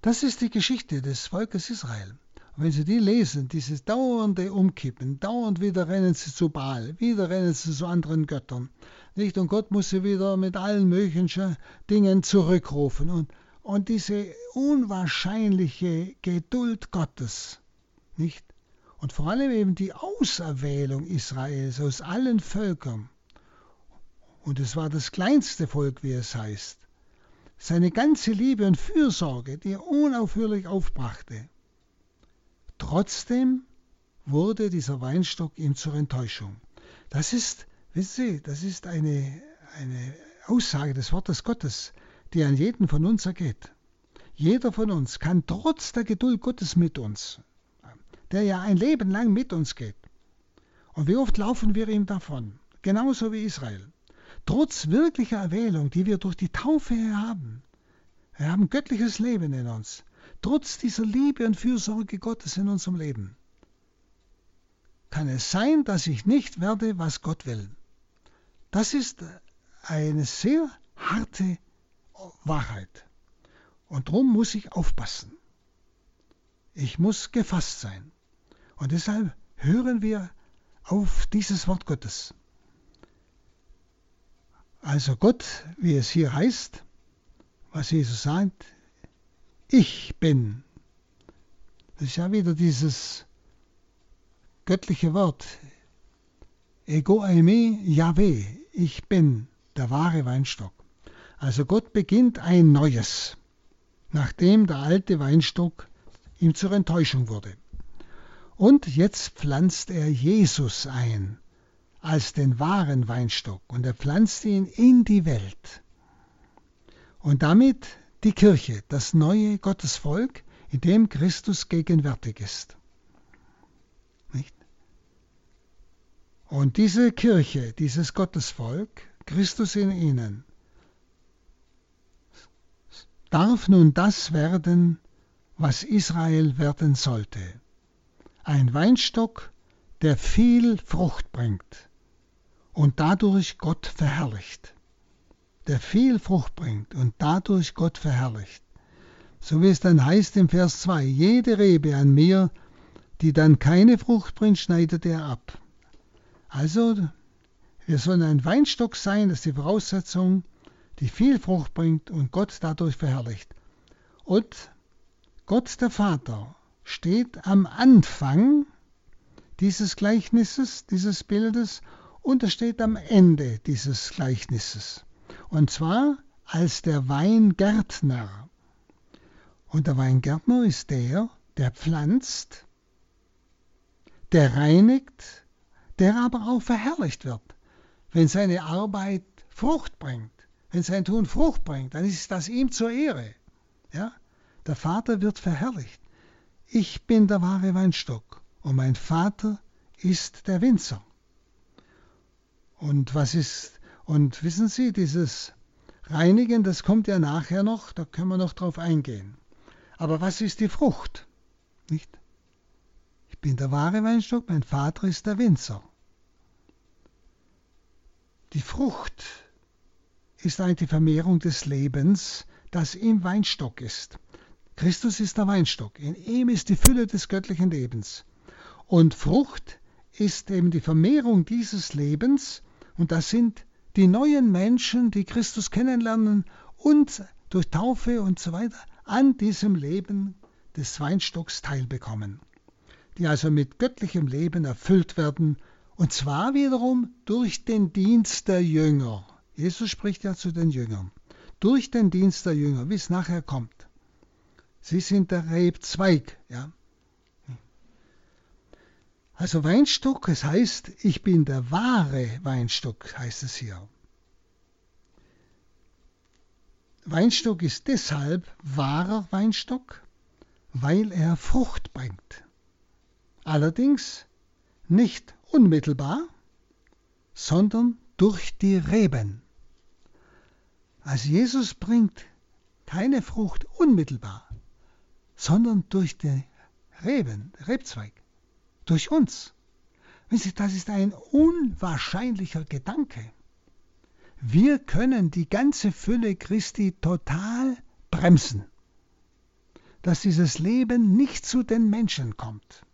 Das ist die Geschichte des Volkes Israel. Und wenn Sie die lesen, dieses dauernde Umkippen, dauernd wieder rennen sie zu Baal, wieder rennen sie zu anderen Göttern, nicht? Und Gott muss sie wieder mit allen möglichen Dingen zurückrufen. Und, und diese unwahrscheinliche Geduld Gottes, nicht? Und vor allem eben die Auserwählung Israels aus allen Völkern. Und es war das kleinste Volk, wie es heißt. Seine ganze Liebe und Fürsorge, die er unaufhörlich aufbrachte. Trotzdem wurde dieser Weinstock ihm zur Enttäuschung. Das ist, wissen Sie, das ist eine, eine Aussage des Wortes Gottes, die an jeden von uns ergeht. Jeder von uns kann trotz der Geduld Gottes mit uns, der ja ein Leben lang mit uns geht. Und wie oft laufen wir ihm davon, genauso wie Israel. Trotz wirklicher Erwählung, die wir durch die Taufe haben, Wir haben göttliches Leben in uns. Trotz dieser Liebe und Fürsorge Gottes in unserem Leben kann es sein, dass ich nicht werde, was Gott will. Das ist eine sehr harte Wahrheit. Und darum muss ich aufpassen. Ich muss gefasst sein. Und deshalb hören wir auf dieses Wort Gottes. Also Gott, wie es hier heißt, was Jesus sagt, ich bin. Das ist ja wieder dieses göttliche Wort. Ego eime Yahweh, ich bin der wahre Weinstock. Also Gott beginnt ein neues, nachdem der alte Weinstock ihm zur Enttäuschung wurde. Und jetzt pflanzt er Jesus ein als den wahren Weinstock und er pflanzt ihn in die Welt. Und damit die Kirche, das neue Gottesvolk, in dem Christus gegenwärtig ist. Nicht? Und diese Kirche, dieses Gottesvolk, Christus in ihnen, darf nun das werden, was Israel werden sollte. Ein Weinstock, der viel Frucht bringt und dadurch Gott verherrlicht der viel Frucht bringt und dadurch Gott verherrlicht. So wie es dann heißt im Vers 2, jede Rebe an mir, die dann keine Frucht bringt, schneidet er ab. Also, wir sollen ein Weinstock sein, das ist die Voraussetzung, die viel Frucht bringt und Gott dadurch verherrlicht. Und Gott der Vater steht am Anfang dieses Gleichnisses, dieses Bildes, und er steht am Ende dieses Gleichnisses und zwar als der Weingärtner. Und der Weingärtner ist der, der pflanzt, der reinigt, der aber auch verherrlicht wird. Wenn seine Arbeit Frucht bringt, wenn sein Tun Frucht bringt, dann ist das ihm zur Ehre. Ja? Der Vater wird verherrlicht. Ich bin der wahre Weinstock und mein Vater ist der Winzer. Und was ist und wissen Sie, dieses Reinigen, das kommt ja nachher noch, da können wir noch drauf eingehen. Aber was ist die Frucht? Nicht? Ich bin der wahre Weinstock, mein Vater ist der Winzer. Die Frucht ist eigentlich die Vermehrung des Lebens, das im Weinstock ist. Christus ist der Weinstock, in ihm ist die Fülle des göttlichen Lebens. Und Frucht ist eben die Vermehrung dieses Lebens, und das sind die neuen Menschen, die Christus kennenlernen und durch Taufe und so weiter an diesem Leben des Weinstocks teilbekommen, die also mit göttlichem Leben erfüllt werden, und zwar wiederum durch den Dienst der Jünger. Jesus spricht ja zu den Jüngern. Durch den Dienst der Jünger, wie es nachher kommt. Sie sind der Rebzweig, ja. Also Weinstock, es heißt, ich bin der wahre Weinstock, heißt es hier. Weinstock ist deshalb wahrer Weinstock, weil er Frucht bringt. Allerdings nicht unmittelbar, sondern durch die Reben. Also Jesus bringt keine Frucht unmittelbar, sondern durch die Reben, Rebzweig durch uns. Das ist ein unwahrscheinlicher Gedanke. Wir können die ganze Fülle Christi total bremsen, dass dieses Leben nicht zu den Menschen kommt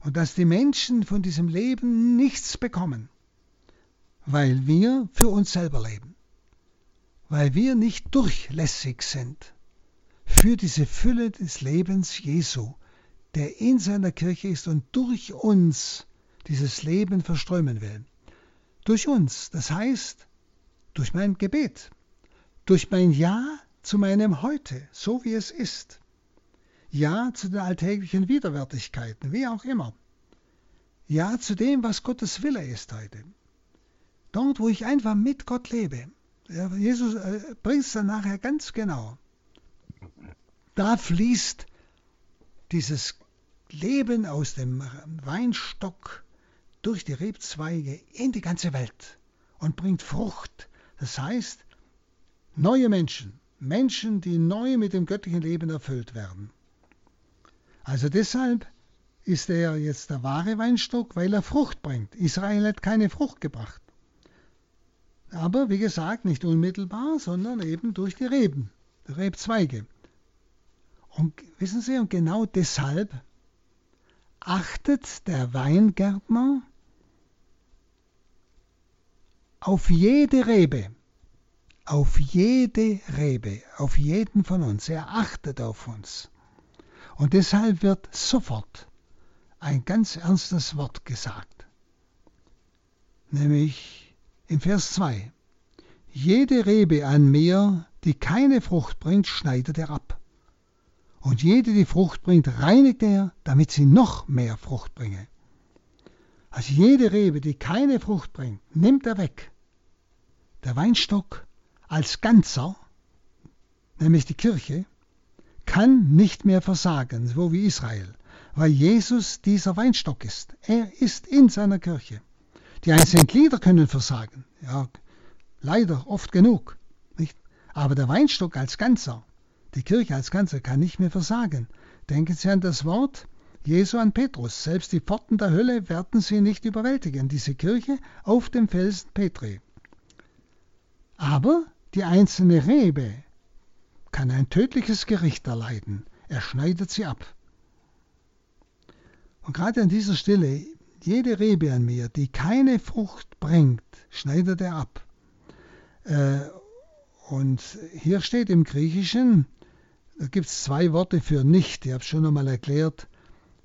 und dass die Menschen von diesem Leben nichts bekommen, weil wir für uns selber leben, weil wir nicht durchlässig sind für diese Fülle des Lebens Jesu, der in seiner Kirche ist und durch uns dieses Leben verströmen will. Durch uns, das heißt durch mein Gebet, durch mein Ja zu meinem Heute, so wie es ist. Ja zu den alltäglichen Widerwärtigkeiten, wie auch immer. Ja zu dem, was Gottes Wille ist heute. Dort, wo ich einfach mit Gott lebe. Jesus äh, bringt es dann nachher ganz genau. Da fließt dieses Leben aus dem Weinstock durch die Rebzweige in die ganze Welt und bringt Frucht. Das heißt, Neue Menschen. Menschen, die neu mit dem göttlichen Leben erfüllt werden. Also deshalb ist er jetzt der wahre Weinstock, weil er Frucht bringt. Israel hat keine Frucht gebracht. Aber wie gesagt, nicht unmittelbar, sondern eben durch die Reben, die Rebzweige. Und wissen Sie, und genau deshalb achtet der Weingärtner auf jede Rebe, auf jede Rebe, auf jeden von uns. Er achtet auf uns. Und deshalb wird sofort ein ganz ernstes Wort gesagt. Nämlich im Vers 2. Jede Rebe an mir, die keine Frucht bringt, schneidet er ab. Und jede, die Frucht bringt, reinigt er, damit sie noch mehr Frucht bringe. Also jede Rebe, die keine Frucht bringt, nimmt er weg. Der Weinstock als Ganzer, nämlich die Kirche, kann nicht mehr versagen, so wie Israel, weil Jesus dieser Weinstock ist. Er ist in seiner Kirche. Die einzelnen Glieder können versagen, ja, leider oft genug, nicht? Aber der Weinstock als Ganzer, die Kirche als Ganzer kann nicht mehr versagen. Denken Sie an das Wort Jesu an Petrus. Selbst die Pforten der Hölle werden sie nicht überwältigen. Diese Kirche auf dem Felsen Petri. Aber die einzelne Rebe kann ein tödliches Gericht erleiden. Er schneidet sie ab. Und gerade an dieser Stelle, jede Rebe an mir, die keine Frucht bringt, schneidet er ab. Äh, und hier steht im Griechischen, da gibt es zwei Worte für nicht, ich habe es schon einmal erklärt.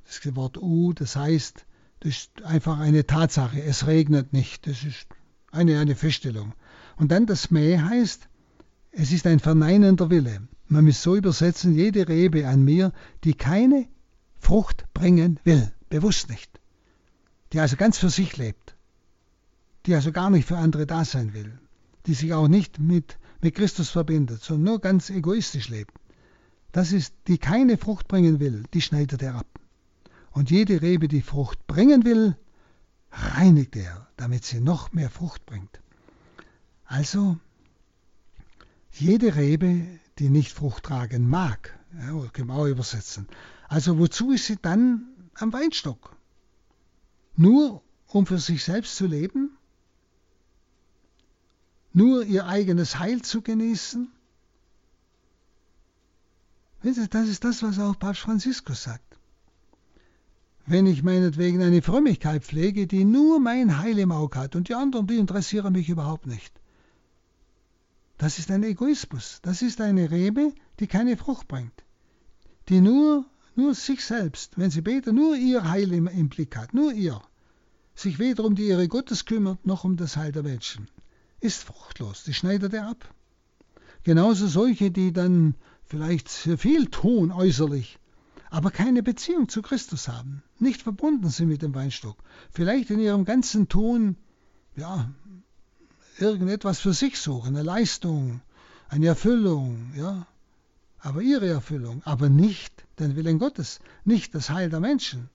Das Wort U, das heißt, das ist einfach eine Tatsache, es regnet nicht, das ist eine, eine Feststellung. Und dann das Me heißt, es ist ein verneinender Wille. Man muss so übersetzen, jede Rebe an mir, die keine Frucht bringen will, bewusst nicht. Die also ganz für sich lebt. Die also gar nicht für andere da sein will. Die sich auch nicht mit, mit Christus verbindet, sondern nur ganz egoistisch lebt. Das ist, die keine Frucht bringen will, die schneidet er ab. Und jede Rebe, die Frucht bringen will, reinigt er, damit sie noch mehr Frucht bringt. Also, jede Rebe, die nicht Frucht tragen mag, ja, können auch übersetzen. Also, wozu ist sie dann am Weinstock? Nur um für sich selbst zu leben? Nur ihr eigenes Heil zu genießen? Das ist das, was auch Papst Franziskus sagt. Wenn ich meinetwegen eine Frömmigkeit pflege, die nur mein Heil im Auge hat und die anderen, die interessieren mich überhaupt nicht, das ist ein Egoismus. Das ist eine Rebe, die keine Frucht bringt. Die nur, nur sich selbst, wenn sie betet, nur ihr Heil im, im Blick hat, nur ihr. Sich weder um die Ehre Gottes kümmert, noch um das Heil der Menschen. Ist fruchtlos. Die schneidet er ab. Genauso solche, die dann vielleicht viel tun äußerlich, aber keine Beziehung zu Christus haben, nicht verbunden sind mit dem Weinstock. Vielleicht in ihrem ganzen Tun, ja, irgendetwas für sich suchen, eine Leistung, eine Erfüllung, ja, aber ihre Erfüllung, aber nicht den Willen Gottes, nicht das Heil der Menschen.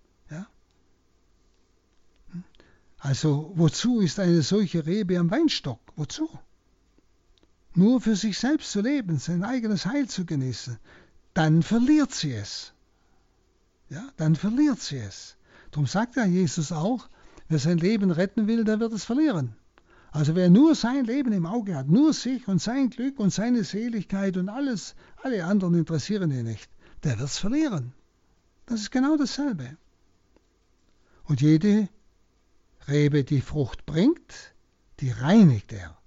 Also wozu ist eine solche Rebe am Weinstock? Wozu? Nur für sich selbst zu leben, sein eigenes Heil zu genießen, dann verliert sie es. Ja, dann verliert sie es. Darum sagt ja Jesus auch, wer sein Leben retten will, der wird es verlieren. Also wer nur sein Leben im Auge hat, nur sich und sein Glück und seine Seligkeit und alles, alle anderen interessieren ihn nicht, der wird es verlieren. Das ist genau dasselbe. Und jede Rebe, die Frucht bringt, die reinigt er,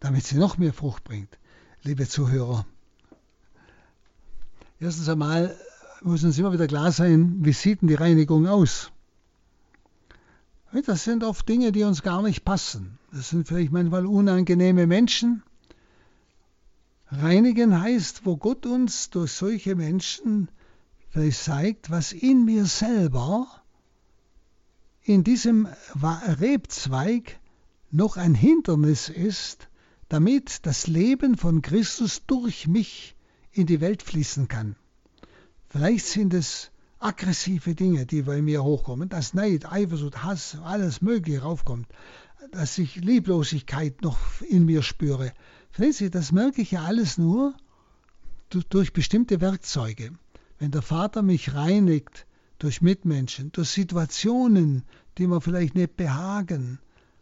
damit sie noch mehr Frucht bringt. Liebe Zuhörer, erstens einmal muss uns immer wieder klar sein, wie sieht denn die Reinigung aus? Das sind oft Dinge, die uns gar nicht passen. Das sind vielleicht manchmal unangenehme Menschen. Reinigen heißt, wo Gott uns durch solche Menschen vielleicht zeigt, was in mir selber, in diesem Rebzweig, noch ein Hindernis ist, damit das Leben von Christus durch mich in die Welt fließen kann. Vielleicht sind es aggressive Dinge, die bei mir hochkommen, dass Neid, Eifersucht, Hass, alles Mögliche raufkommt. dass ich Lieblosigkeit noch in mir spüre. Verstehen Sie, das merke ich ja alles nur durch bestimmte Werkzeuge. Wenn der Vater mich reinigt durch Mitmenschen, durch Situationen, die mir vielleicht nicht behagen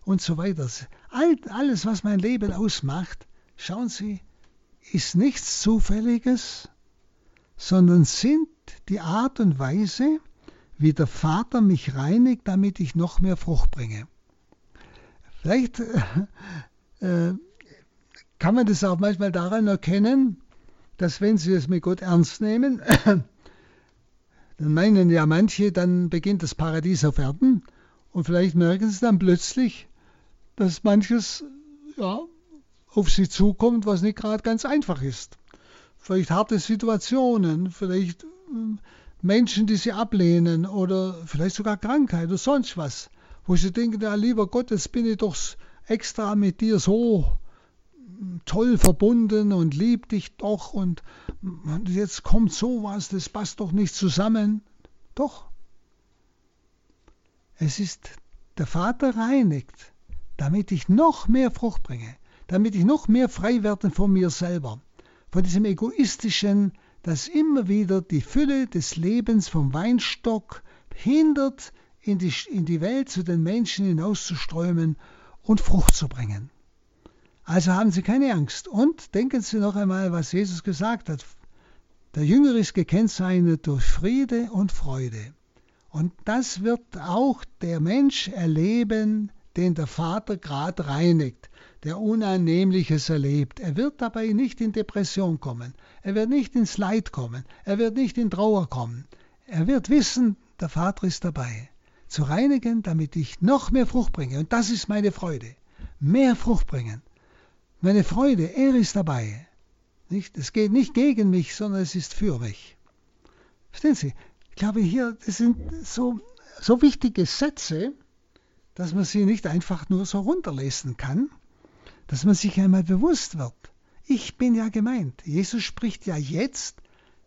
und so weiter. alles, was mein Leben ausmacht, schauen Sie, ist nichts Zufälliges, sondern sind die Art und Weise, wie der Vater mich reinigt, damit ich noch mehr Frucht bringe. Vielleicht äh, kann man das auch manchmal daran erkennen, dass wenn Sie es mit Gott ernst nehmen, dann meinen ja manche, dann beginnt das Paradies auf Erden und vielleicht merken Sie dann plötzlich, dass manches ja, auf Sie zukommt, was nicht gerade ganz einfach ist. Vielleicht harte Situationen, vielleicht hm, Menschen, die Sie ablehnen oder vielleicht sogar Krankheit oder sonst was, wo Sie denken, ja lieber Gott, jetzt bin ich doch extra mit dir so toll verbunden und lieb dich doch und jetzt kommt sowas, das passt doch nicht zusammen. Doch. Es ist, der Vater reinigt, damit ich noch mehr Frucht bringe, damit ich noch mehr frei werde von mir selber, von diesem egoistischen, das immer wieder die Fülle des Lebens vom Weinstock hindert, in die, in die Welt zu den Menschen hinauszuströmen und Frucht zu bringen. Also haben Sie keine Angst. Und denken Sie noch einmal, was Jesus gesagt hat. Der Jünger ist gekennzeichnet durch Friede und Freude. Und das wird auch der Mensch erleben, den der Vater gerade reinigt, der Unannehmliches erlebt. Er wird dabei nicht in Depression kommen. Er wird nicht ins Leid kommen. Er wird nicht in Trauer kommen. Er wird wissen, der Vater ist dabei. Zu reinigen, damit ich noch mehr Frucht bringe. Und das ist meine Freude. Mehr Frucht bringen meine Freude, er ist dabei. Nicht? Es geht nicht gegen mich, sondern es ist für mich. Verstehen Sie? Ich glaube, hier das sind so, so wichtige Sätze, dass man sie nicht einfach nur so runterlesen kann, dass man sich einmal bewusst wird. Ich bin ja gemeint. Jesus spricht ja jetzt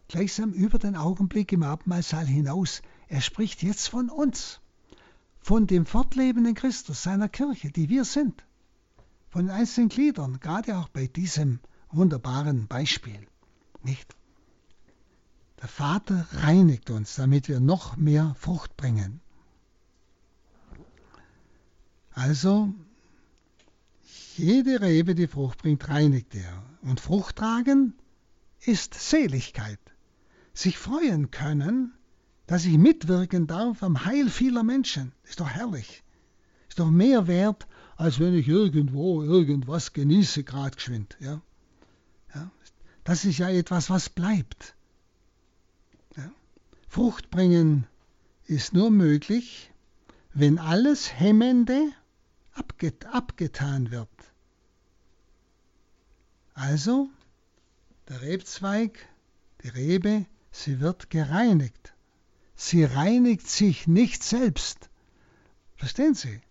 gleichsam über den Augenblick im Abendmahlsaal hinaus. Er spricht jetzt von uns, von dem fortlebenden Christus, seiner Kirche, die wir sind von den einzelnen Gliedern, gerade auch bei diesem wunderbaren Beispiel. Nicht? Der Vater reinigt uns, damit wir noch mehr Frucht bringen. Also, jede Rebe, die Frucht bringt, reinigt er. Und Frucht tragen ist Seligkeit. Sich freuen können, dass ich mitwirken darf am Heil vieler Menschen. Ist doch herrlich. Ist doch mehr wert als wenn ich irgendwo irgendwas genieße, gerade geschwind. Ja? Ja? Das ist ja etwas, was bleibt. Ja? Frucht bringen ist nur möglich, wenn alles Hemmende abget abgetan wird. Also, der Rebzweig, die Rebe, sie wird gereinigt. Sie reinigt sich nicht selbst. Verstehen Sie?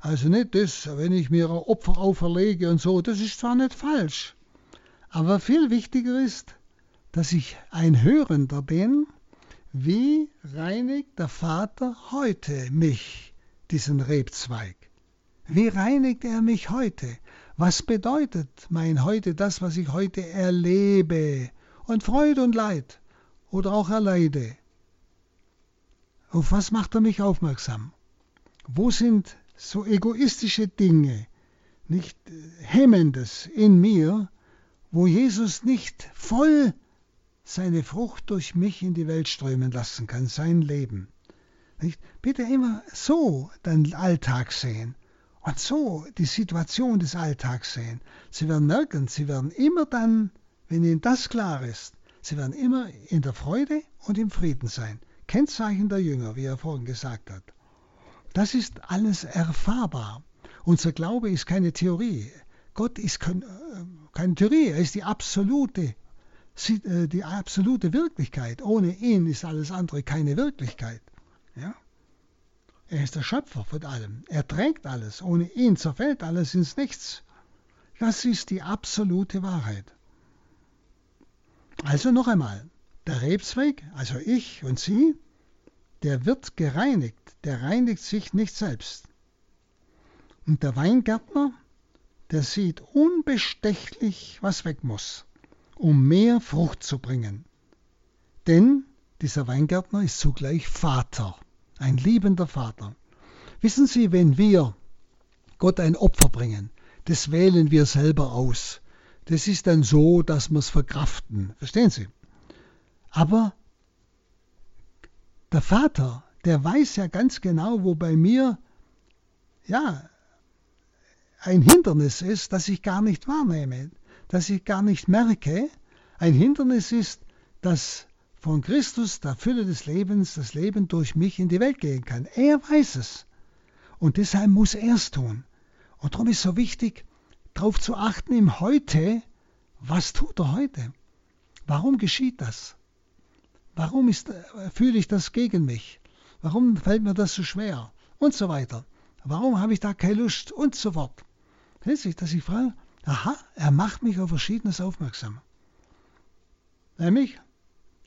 Also nicht das, wenn ich mir ein Opfer auferlege und so, das ist zwar nicht falsch. Aber viel wichtiger ist, dass ich ein Hörender bin, wie reinigt der Vater heute mich, diesen Rebzweig? Wie reinigt er mich heute? Was bedeutet mein heute das, was ich heute erlebe? Und Freude und Leid oder auch erleide? Auf was macht er mich aufmerksam? Wo sind so egoistische Dinge, nicht Hemmendes in mir, wo Jesus nicht voll seine Frucht durch mich in die Welt strömen lassen kann, sein Leben. Nicht? Bitte immer so den Alltag sehen und so die Situation des Alltags sehen. Sie werden merken, Sie werden immer dann, wenn Ihnen das klar ist, Sie werden immer in der Freude und im Frieden sein. Kennzeichen der Jünger, wie er vorhin gesagt hat. Das ist alles erfahrbar. Unser Glaube ist keine Theorie. Gott ist kein, äh, keine Theorie, er ist die absolute, äh, die absolute Wirklichkeit. Ohne ihn ist alles andere keine Wirklichkeit. Ja? Er ist der Schöpfer von allem. Er trägt alles. Ohne ihn zerfällt alles ins Nichts. Das ist die absolute Wahrheit. Also noch einmal, der Rebzweig, also ich und Sie, der wird gereinigt, der reinigt sich nicht selbst. Und der Weingärtner, der sieht unbestechlich, was weg muss, um mehr Frucht zu bringen. Denn dieser Weingärtner ist zugleich Vater, ein liebender Vater. Wissen Sie, wenn wir Gott ein Opfer bringen, das wählen wir selber aus. Das ist dann so, dass wir es verkraften. Verstehen Sie? Aber der Vater, der weiß ja ganz genau, wo bei mir ja ein Hindernis ist, das ich gar nicht wahrnehme, das ich gar nicht merke. Ein Hindernis ist, dass von Christus, der Fülle des Lebens, das Leben durch mich in die Welt gehen kann. Er weiß es. Und deshalb muss er es tun. Und darum ist so wichtig, darauf zu achten im Heute, was tut er heute? Warum geschieht das? Warum ist, fühle ich das gegen mich? Warum fällt mir das so schwer? Und so weiter. Warum habe ich da keine Lust? Und so fort. Letztlich, dass ich frage, aha, er macht mich auf Verschiedenes aufmerksam. Nämlich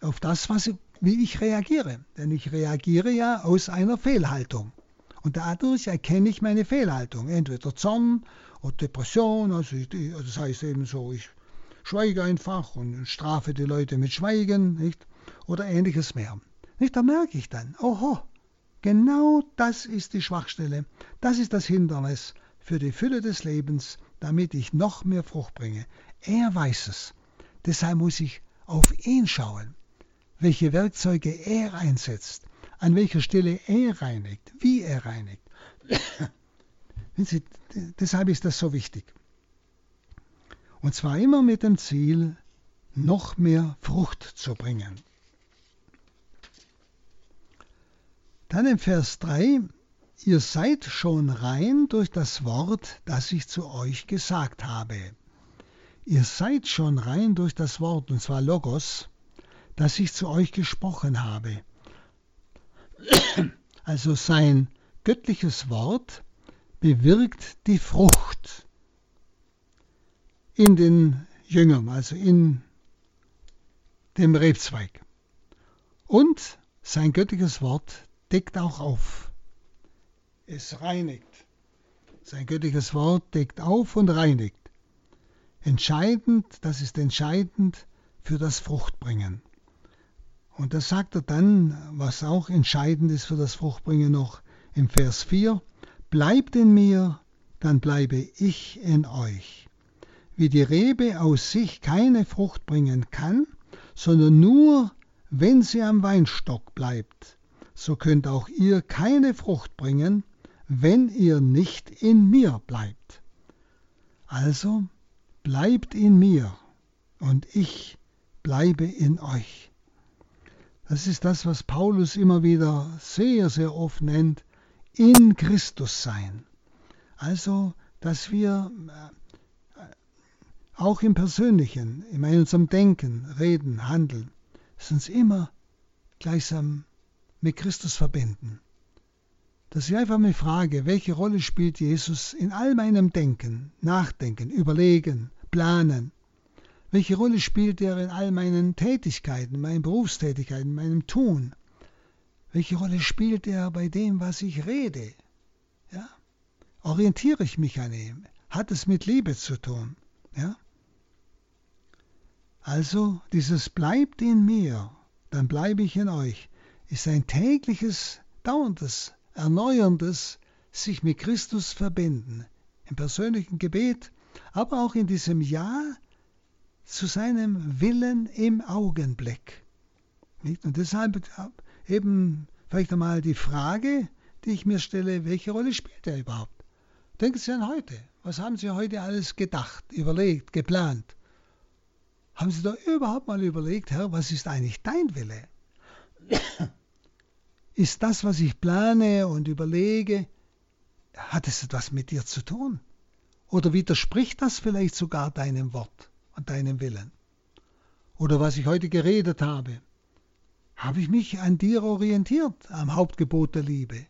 auf das, was, wie ich reagiere. Denn ich reagiere ja aus einer Fehlhaltung. Und dadurch erkenne ich meine Fehlhaltung. Entweder Zorn oder Depression. Also, ich, das heißt eben so, ich schweige einfach und strafe die Leute mit Schweigen. Nicht? Oder ähnliches mehr. Nicht? Da merke ich dann, oho, genau das ist die Schwachstelle. Das ist das Hindernis für die Fülle des Lebens, damit ich noch mehr Frucht bringe. Er weiß es. Deshalb muss ich auf ihn schauen, welche Werkzeuge er einsetzt, an welcher Stelle er reinigt, wie er reinigt. Deshalb ist das so wichtig. Und zwar immer mit dem Ziel, noch mehr Frucht zu bringen. Dann im Vers 3, ihr seid schon rein durch das Wort, das ich zu euch gesagt habe. Ihr seid schon rein durch das Wort, und zwar Logos, das ich zu euch gesprochen habe. Also sein göttliches Wort bewirkt die Frucht in den Jüngern, also in dem Rebzweig. Und sein göttliches Wort deckt auch auf. Es reinigt. Sein göttliches Wort deckt auf und reinigt. Entscheidend, das ist entscheidend für das Fruchtbringen. Und das sagt er dann, was auch entscheidend ist für das Fruchtbringen noch im Vers 4. Bleibt in mir, dann bleibe ich in euch. Wie die Rebe aus sich keine Frucht bringen kann, sondern nur, wenn sie am Weinstock bleibt, so könnt auch ihr keine Frucht bringen, wenn ihr nicht in mir bleibt. Also bleibt in mir und ich bleibe in euch. Das ist das, was Paulus immer wieder sehr, sehr oft nennt, in Christus sein. Also, dass wir äh, auch im Persönlichen, in unserem Denken, Reden, Handeln, uns immer gleichsam mit Christus verbinden. Dass ich einfach mal frage, welche Rolle spielt Jesus in all meinem Denken, Nachdenken, Überlegen, Planen, welche Rolle spielt er in all meinen Tätigkeiten, meinen Berufstätigkeiten, meinem Tun? Welche Rolle spielt er bei dem, was ich rede? Ja? Orientiere ich mich an ihm? Hat es mit Liebe zu tun? Ja? Also dieses bleibt in mir, dann bleibe ich in euch, ist ein tägliches, dauerndes, erneuerndes sich mit Christus verbinden, im persönlichen Gebet, aber auch in diesem Jahr zu seinem Willen im Augenblick. Nicht? Und deshalb eben vielleicht einmal die Frage, die ich mir stelle, welche Rolle spielt er überhaupt? Denken Sie an heute. Was haben Sie heute alles gedacht, überlegt, geplant? Haben Sie da überhaupt mal überlegt, Herr, was ist eigentlich dein Wille? Ist das, was ich plane und überlege, hat es etwas mit dir zu tun? Oder widerspricht das vielleicht sogar deinem Wort? Deinem Willen. Oder was ich heute geredet habe. Habe ich mich an dir orientiert, am Hauptgebot der Liebe,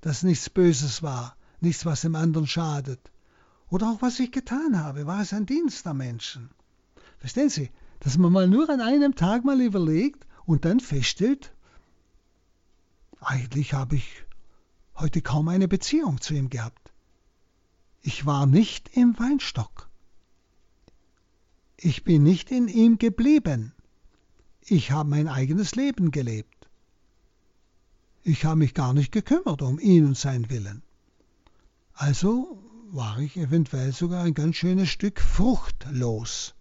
dass nichts Böses war, nichts, was dem anderen schadet. Oder auch was ich getan habe, war es ein Dienst am Menschen. Verstehen Sie, dass man mal nur an einem Tag mal überlegt und dann feststellt, eigentlich habe ich heute kaum eine Beziehung zu ihm gehabt. ich war nicht im Weinstock. Ich bin nicht in ihm geblieben. Ich habe mein eigenes Leben gelebt. Ich habe mich gar nicht gekümmert um ihn und seinen Willen. Also war ich eventuell sogar ein ganz schönes Stück fruchtlos,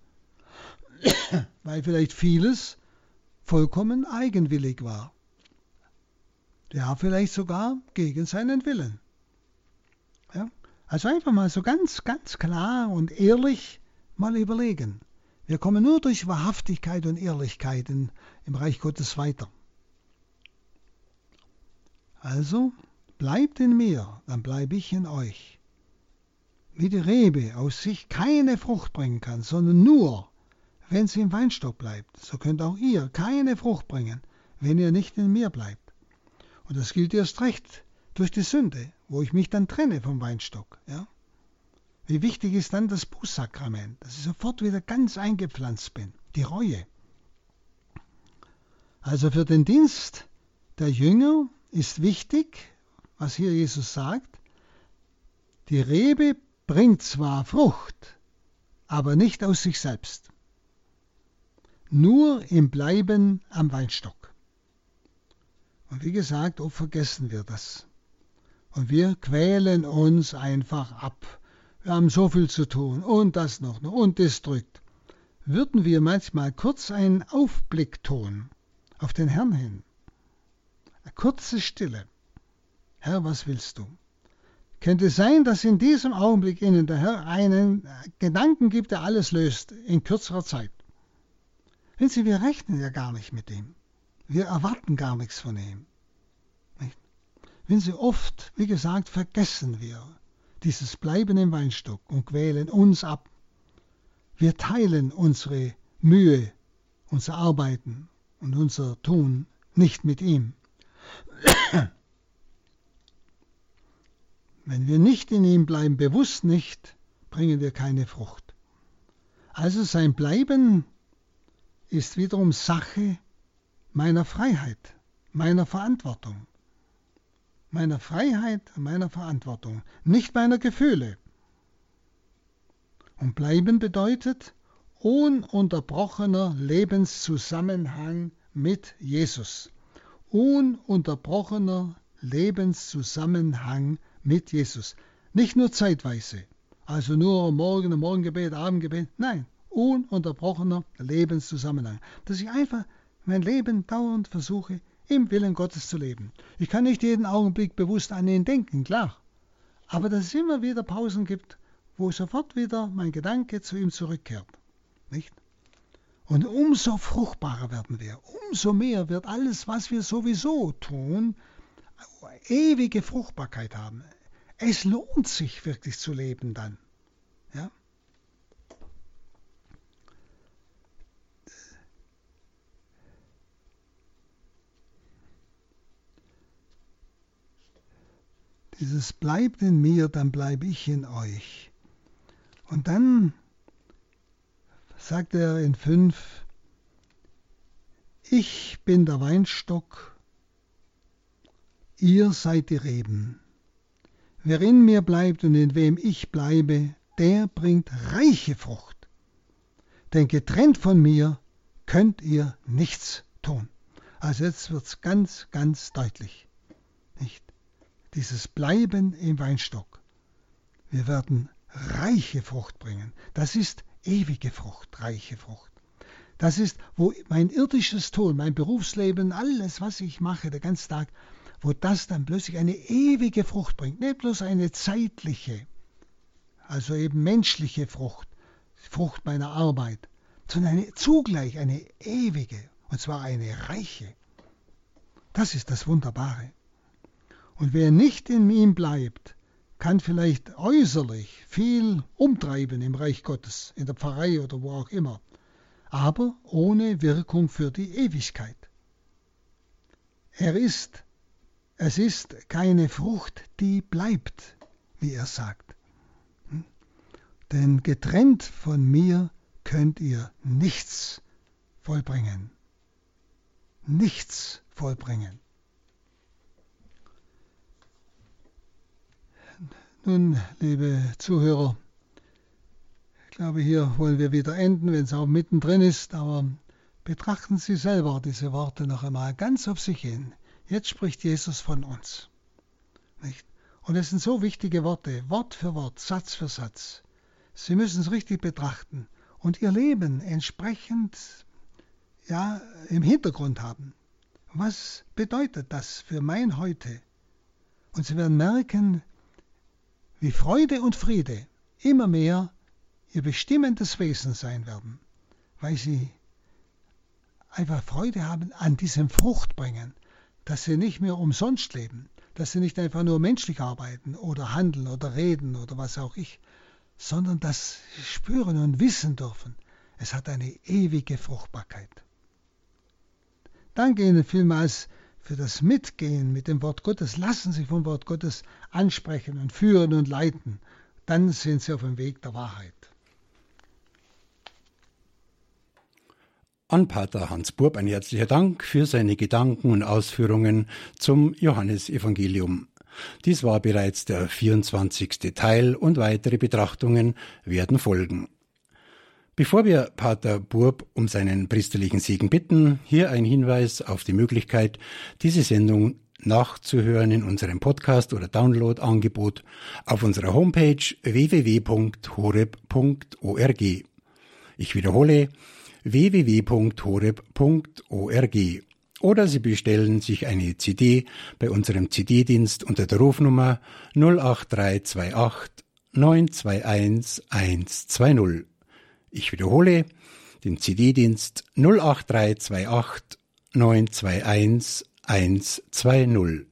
weil vielleicht vieles vollkommen eigenwillig war. Ja, vielleicht sogar gegen seinen Willen. Ja? Also einfach mal so ganz, ganz klar und ehrlich mal überlegen. Wir kommen nur durch Wahrhaftigkeit und Ehrlichkeit in, im Reich Gottes weiter. Also bleibt in mir, dann bleibe ich in euch. Wie die Rebe aus sich keine Frucht bringen kann, sondern nur, wenn sie im Weinstock bleibt, so könnt auch ihr keine Frucht bringen, wenn ihr nicht in mir bleibt. Und das gilt erst recht durch die Sünde, wo ich mich dann trenne vom Weinstock. Ja? Wie wichtig ist dann das Bußsakrament, dass ich sofort wieder ganz eingepflanzt bin, die Reue. Also für den Dienst der Jünger ist wichtig, was hier Jesus sagt, die Rebe bringt zwar Frucht, aber nicht aus sich selbst. Nur im Bleiben am Weinstock. Und wie gesagt, oft vergessen wir das. Und wir quälen uns einfach ab wir haben so viel zu tun und das noch und das drückt. Würden wir manchmal kurz einen Aufblick tun auf den Herrn hin. Eine kurze Stille. Herr, was willst du? Könnte sein, dass in diesem Augenblick Ihnen der Herr einen Gedanken gibt, der alles löst in kürzerer Zeit. Wenn Sie, wir rechnen ja gar nicht mit ihm. Wir erwarten gar nichts von ihm. Wenn Sie oft, wie gesagt, vergessen wir, dieses Bleiben im Weinstock und quälen uns ab. Wir teilen unsere Mühe, unser Arbeiten und unser Tun nicht mit ihm. Wenn wir nicht in ihm bleiben, bewusst nicht, bringen wir keine Frucht. Also sein Bleiben ist wiederum Sache meiner Freiheit, meiner Verantwortung meiner Freiheit meiner Verantwortung, nicht meiner Gefühle. Und bleiben bedeutet ununterbrochener Lebenszusammenhang mit Jesus. Ununterbrochener Lebenszusammenhang mit Jesus. Nicht nur zeitweise, also nur Morgen, Morgengebet, Abendgebet. Nein, ununterbrochener Lebenszusammenhang. Dass ich einfach mein Leben dauernd versuche, im Willen Gottes zu leben. Ich kann nicht jeden Augenblick bewusst an ihn denken, klar. Aber dass es immer wieder Pausen gibt, wo sofort wieder mein Gedanke zu ihm zurückkehrt. Nicht? Und umso fruchtbarer werden wir, umso mehr wird alles, was wir sowieso tun, ewige Fruchtbarkeit haben. Es lohnt sich wirklich zu leben dann. Dieses bleibt in mir, dann bleibe ich in euch. Und dann sagt er in fünf, ich bin der Weinstock, ihr seid die Reben. Wer in mir bleibt und in wem ich bleibe, der bringt reiche Frucht. Denn getrennt von mir könnt ihr nichts tun. Also jetzt wird es ganz, ganz deutlich. Nicht? Dieses Bleiben im Weinstock. Wir werden reiche Frucht bringen. Das ist ewige Frucht, reiche Frucht. Das ist, wo mein irdisches Tun, mein Berufsleben, alles, was ich mache, der ganze Tag, wo das dann plötzlich eine ewige Frucht bringt. Nicht bloß eine zeitliche, also eben menschliche Frucht, Frucht meiner Arbeit, sondern eine, zugleich eine ewige, und zwar eine reiche. Das ist das Wunderbare. Und wer nicht in ihm bleibt, kann vielleicht äußerlich viel umtreiben im Reich Gottes, in der Pfarrei oder wo auch immer, aber ohne Wirkung für die Ewigkeit. Er ist, es ist keine Frucht, die bleibt, wie er sagt. Hm? Denn getrennt von mir könnt ihr nichts vollbringen. Nichts vollbringen. Nun, liebe Zuhörer, ich glaube, hier wollen wir wieder enden, wenn es auch mittendrin ist, aber betrachten Sie selber diese Worte noch einmal ganz auf sich hin. Jetzt spricht Jesus von uns. Nicht? Und es sind so wichtige Worte, Wort für Wort, Satz für Satz. Sie müssen es richtig betrachten und Ihr Leben entsprechend ja, im Hintergrund haben. Was bedeutet das für mein Heute? Und Sie werden merken, wie Freude und Friede immer mehr ihr bestimmendes Wesen sein werden, weil sie einfach Freude haben an diesem Fruchtbringen, dass sie nicht mehr umsonst leben, dass sie nicht einfach nur menschlich arbeiten oder handeln oder reden oder was auch ich, sondern sie spüren und wissen dürfen, es hat eine ewige Fruchtbarkeit. Danke Ihnen vielmals für das Mitgehen mit dem Wort Gottes. Lassen Sie vom Wort Gottes ansprechen und führen und leiten. Dann sind Sie auf dem Weg der Wahrheit. An Pater Hans Burb ein herzlicher Dank für seine Gedanken und Ausführungen zum Johannesevangelium. Dies war bereits der 24. Teil und weitere Betrachtungen werden folgen. Bevor wir Pater Burb um seinen priesterlichen Segen bitten, hier ein Hinweis auf die Möglichkeit, diese Sendung nachzuhören in unserem Podcast oder Download-Angebot auf unserer Homepage www.horeb.org. Ich wiederhole www.horeb.org oder Sie bestellen sich eine CD bei unserem CD-Dienst unter der Rufnummer 08328 921 120. Ich wiederhole den CD-Dienst 08328 921 120.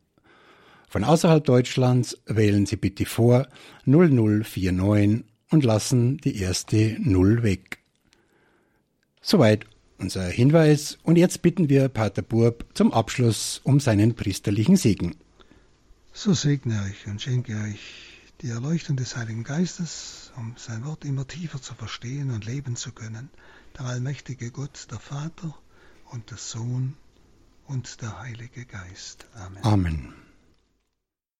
Von außerhalb Deutschlands wählen Sie bitte vor 0049 und lassen die erste Null weg. Soweit unser Hinweis und jetzt bitten wir Pater Burb zum Abschluss um seinen priesterlichen Segen. So segne euch und schenke euch die Erleuchtung des Heiligen Geistes, um sein Wort immer tiefer zu verstehen und leben zu können, der allmächtige Gott, der Vater und der Sohn und der Heilige Geist. Amen. Amen.